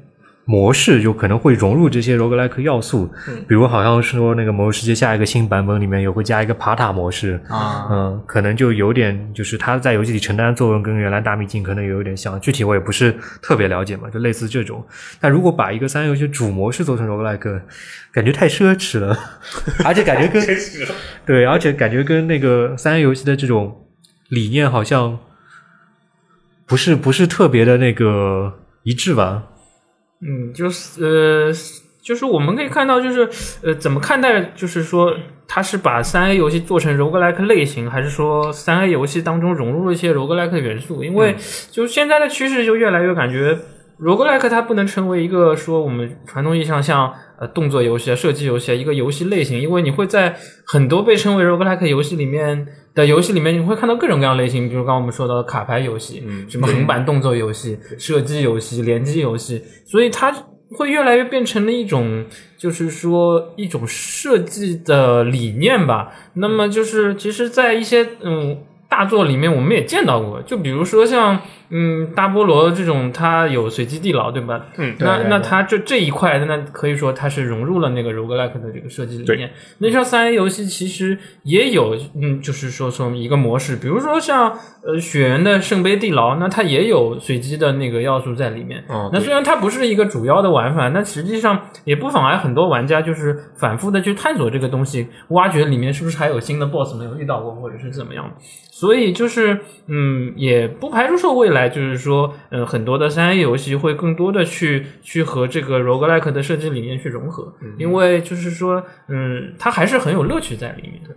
模式，就可能会融入这些 roguelike 要素，比如好像说那个《魔兽世界》下一个新版本里面也会加一个爬塔模式。啊。嗯，可能就有点就是它在游戏里承担的作用跟原来大秘境可能有点像，具体我也不是特别了解嘛，就类似这种。但如果把一个三 A 游戏主模式做成 roguelike，感觉太奢侈了，而且感觉跟对，而且感觉跟那个三 A 游戏的这种理念好像不是不是特别的那个一致吧？嗯，就是呃，就是我们可以看到，就是呃，怎么看待，就是说，它是把三 A 游戏做成 roguelike 类型，还是说三 A 游戏当中融入了一些 roguelike 的元素？因为就现在的趋势就越来越感觉 roguelike 它不能成为一个说我们传统意义上像呃动作游戏啊、射击游戏啊一个游戏类型，因为你会在很多被称为 roguelike 游戏里面的游戏里面，你会看到各种各样类型，比如刚刚我们说到的卡牌游戏，嗯什么横版动作游戏、射击游戏、联机游戏，所以它会越来越变成了一种，就是说一种设计的理念吧。那么就是其实，在一些嗯大作里面，我们也见到过，就比如说像嗯大菠萝这种，它有随机地牢，对吧？嗯那那它这这一块，那可以说它是融入了那个 roguelike 的这个设计理念。那像三 A 游戏其实也有，嗯，就是说从一个模式，比如说像呃雪原的圣杯地牢，那它也有随机的那个要素在里面。哦那虽然它不是一个主要的玩法，但实际上也不妨碍很多玩家就是反复的去探索这个东西，挖掘里面是不是还有新的 BOSS 没有遇到过，或者是怎么样。所以就是，嗯，也不排除说未来就是说，嗯、很多的三 A 游戏会更多的去去和这个 roguelike 的设计理念去融合，因为就是说，嗯，它还是很有乐趣在里面的。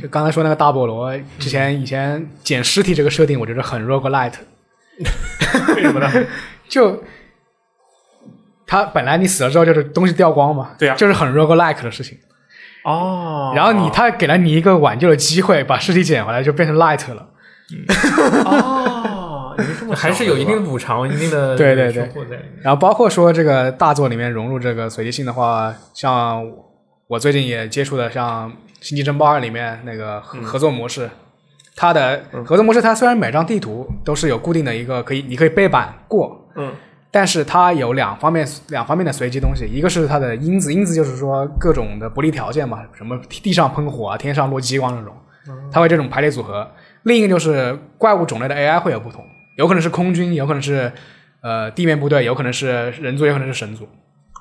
就刚才说那个大菠萝，之前以前捡尸体这个设定，我觉得很 roguelike 为什么呢？就他本来你死了之后就是东西掉光嘛，对啊就是很 roguelike 的事情。哦然后你他给了你一个挽救的机会，把尸体捡回来，就变成 light 了。哦，还是有一定的补偿，一定的 对对对。然后包括说这个大作里面融入这个随机性的话，像我最近也接触的，像《星际争霸二》里面那个合合作模式，它的合作模式它虽然每张地图都是有固定的一个可以，你可以背板过，嗯，但是它有两方面两方面的随机东西，一个是它的因子，因子就是说各种的不利条件嘛，什么地上喷火啊，天上落激光这种，它会这种排列组合。另一个就是怪物种类的 AI 会有不同，有可能是空军，有可能是呃地面部队，有可能是人族，有可能是神族。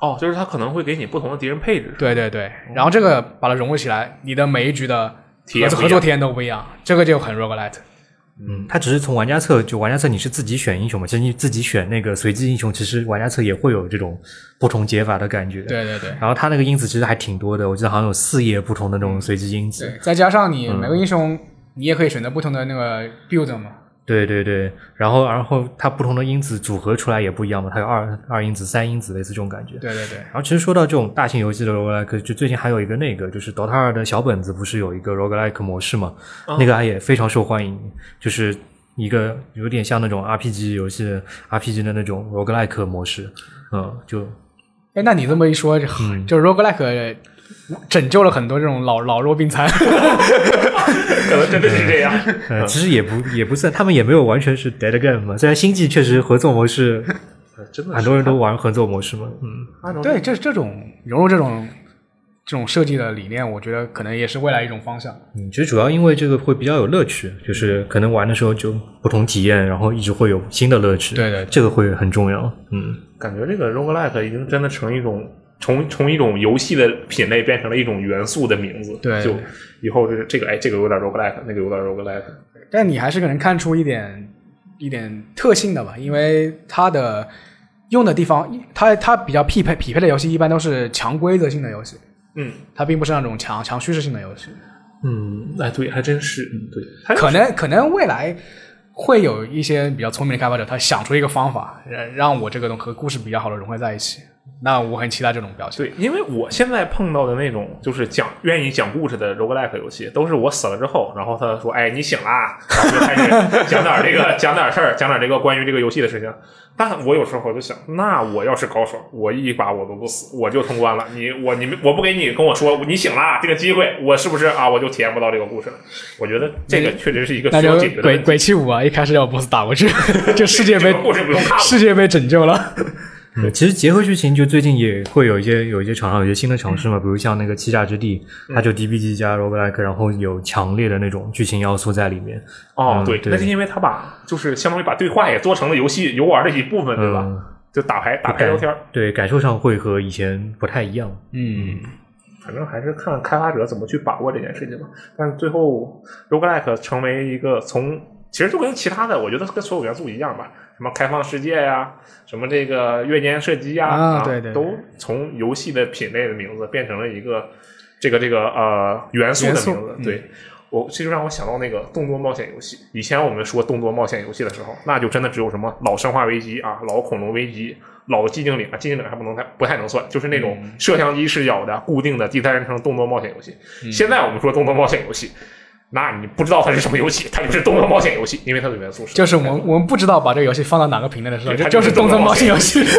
哦，就是他可能会给你不同的敌人配置，对对对，然后这个把它融入起来，你的每一局的体验合作体验都不一样，这个就很 roguelite。嗯，它只是从玩家侧，就玩家侧你是自己选英雄嘛，其实你自己选那个随机英雄，其实玩家侧也会有这种不同解法的感觉。。对对对然后它那个因子其实还挺多的，我记得好像有四页不同的那种随机因子。对，再加上你每个英雄，你也可以选择不同的那个 build 嘛。对对对，然后然后它不同的因子组合出来也不一样嘛，它有二二因子、三因子，类似这种感觉。对对对，然后其实说到这种大型游戏的 roguelike，就最近还有一个那个，就是 DOTA 二的小本子不是有一个 roguelike 模式嘛？那个也非常受欢迎，就是一个有点像那种 RPG 游戏 RPG 的那种 roguelike 模式，嗯，就哎，那你这么一说，就、就 roguelike 拯救了很多这种老老弱病残。可能真的是这样。呃，其实也不也不算，他们也没有完全是 dead game 嘛。虽然星际确实合作模式，真的很多人都玩合作模式嘛，嗯，对，这这种融入这种这种设计的理念，我觉得可能也是未来一种方向。嗯，其实主要因为这个会比较有乐趣，就是可能玩的时候就不同体验，然后一直会有新的乐趣，对对对这个会很重要，嗯。感觉这个 roguelike 已经真的成一种从从一种游戏的品类变成了一种元素的名字。对就以后这这个哎，这个有点 roguelike，那个有点 roguelike。但你还是能看出一点一点特性的吧，因为它的用的地方，它它比较匹配匹配的游戏一般都是强规则性的游戏，嗯它并不是那种强强叙事性的游戏。嗯，哎，对，还真是，嗯，对，可能可能未来会有一些比较聪明的开发者，他想出一个方法，让让我这个东和故事比较好的融合在一起。那我很期待这种表现。对，因为我现在碰到的那种就是讲愿意讲故事的 roguelike 游戏，都是我死了之后，然后他说：“哎，你醒啦！”然后就开始讲点这个，讲点事儿，讲点这个关于这个游戏的事情。但我有时候我就想，那我要是高手，我一把我都不死，我就通关了。你我你们我不给你跟我说你醒啦，这个机会我是不是啊？我就体验不到这个故事了。我觉得这个确实是一个需要解决的鬼。鬼泣五啊，一开始要 boss 打过去，就世界被故事不用看了世界被拯救了。嗯，其实结合剧情，就最近也会有一些有一些厂商有一些新的尝试嘛，比如像那个《欺诈之地》，它就 DBG 加 roguelike，然后有强烈的那种剧情要素在里面。哦，对，嗯对那是因为他把就是相当于把对话也做成了游戏游玩的一部分，对吧？嗯就打牌打牌聊天儿，对，感受上会和以前不太一样。嗯，反正还是看开发者怎么去把握这件事情吧。但是最后，roguelike 成为一个从其实就跟其他的，我觉得跟所有元素一样吧，什么开放世界呀、什么这个月间射击呀，啊对对对都从游戏的品类的名字变成了一个这个这个呃元素的名字。嗯对我这就让我想到那个动作冒险游戏。以前我们说动作冒险游戏的时候，那就真的只有什么老生化危机啊、老恐龙危机、老寂静岭啊，寂静岭还不能太不太能算，就是那种嗯摄像机视角的固定的第三人称动作冒险游戏。现在我们说动作冒险游戏，那你不知道它是什么游戏，它就是动作冒险游戏，因为它的元素是就是我们我们不知道把这个游戏放到哪个平台的时候，它就就是是动作冒险险游戏。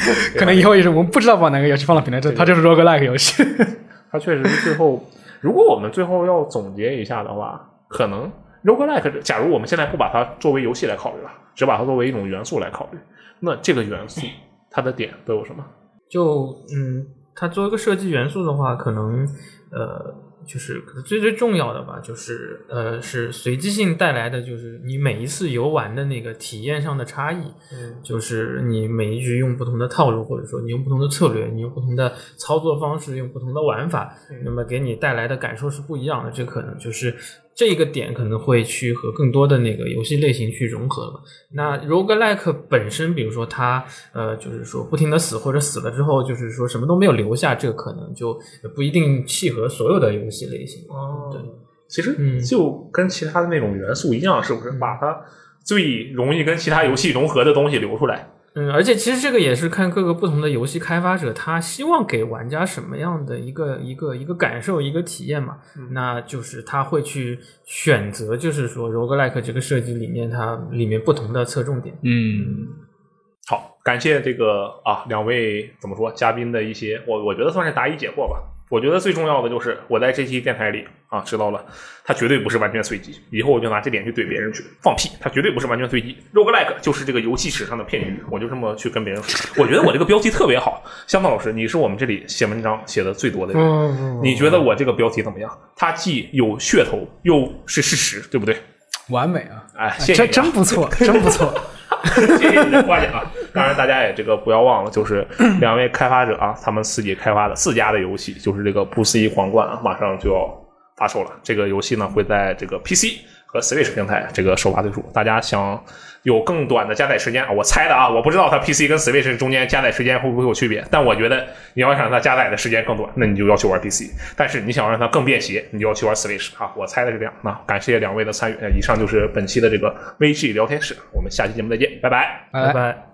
可能以后也是我们不知道把哪个游戏放到平台，这它就是 roguelike 游戏。它确实是最后，如果我们最后要总结一下的话，可能 roguelike，假如我们现在不把它作为游戏来考虑了，只把它作为一种元素来考虑，那这个元素它的点都有什么？就嗯，它作为一个设计元素的话，可能呃，就是可能最最重要的吧，就是呃，是随机性带来的，就是你每一次游玩的那个体验上的差异。嗯，就是你每一局用不同的套路，或者说你用不同的策略，你用不同的操作方式，用不同的玩法，那么给你带来的感受是不一样的。这可能就是这个点可能会去和更多的那个游戏类型去融合了。那 roguelike 本身，比如说它呃，就是说不停的死或者死了之后，就是说什么都没有留下，这个可能就不一定契合所有的游戏类型。哦对，其实嗯就跟其他的那种元素一样，是不是把它最容易跟其他游戏融合的东西留出来？嗯，而且其实这个也是看各个不同的游戏开发者，他希望给玩家什么样的一个一个一个感受、一个体验嘛。那就是他会去选择，就是说 roguelike 这个设计里面，它里面不同的侧重点。嗯，好，感谢这个啊两位怎么说嘉宾的一些，我我觉得算是答疑解惑吧。我觉得最重要的就是我在这期电台里啊知道了，它绝对不是完全随机。以后我就拿这点去怼别人去，放屁，它绝对不是完全随机。roguelike 就是这个游戏史上的骗局，我就这么去跟别人说。我觉得我这个标题特别好，香道老师，你是我们这里写文章写的最多的人，嗯，你觉得我这个标题怎么样？它既有噱头，又是事实，对不对？完美啊！哎，谢谢真不错，真不错。谢谢你的夸奖啊！当然，大家也这个不要忘了，就是两位开发者啊，他们自己开发的自家的游戏，就是这个《不思议皇冠》啊，马上就要发售了。这个游戏呢，会在这个 PC 和 Switch 平台这个首发推出。大家想有更短的加载时间啊，我猜的啊，我不知道它 PC 跟 Switch 中间加载时间会不会有区别，但我觉得你要想让它加载的时间更短，那你就要去玩 PC；但是你想让它更便携，你就要去玩 Switch 啊。我猜的是这样。那感谢两位的参与，呃以上就是本期的这个 VG 聊天室，我们下期节目再见，拜拜。拜拜拜拜。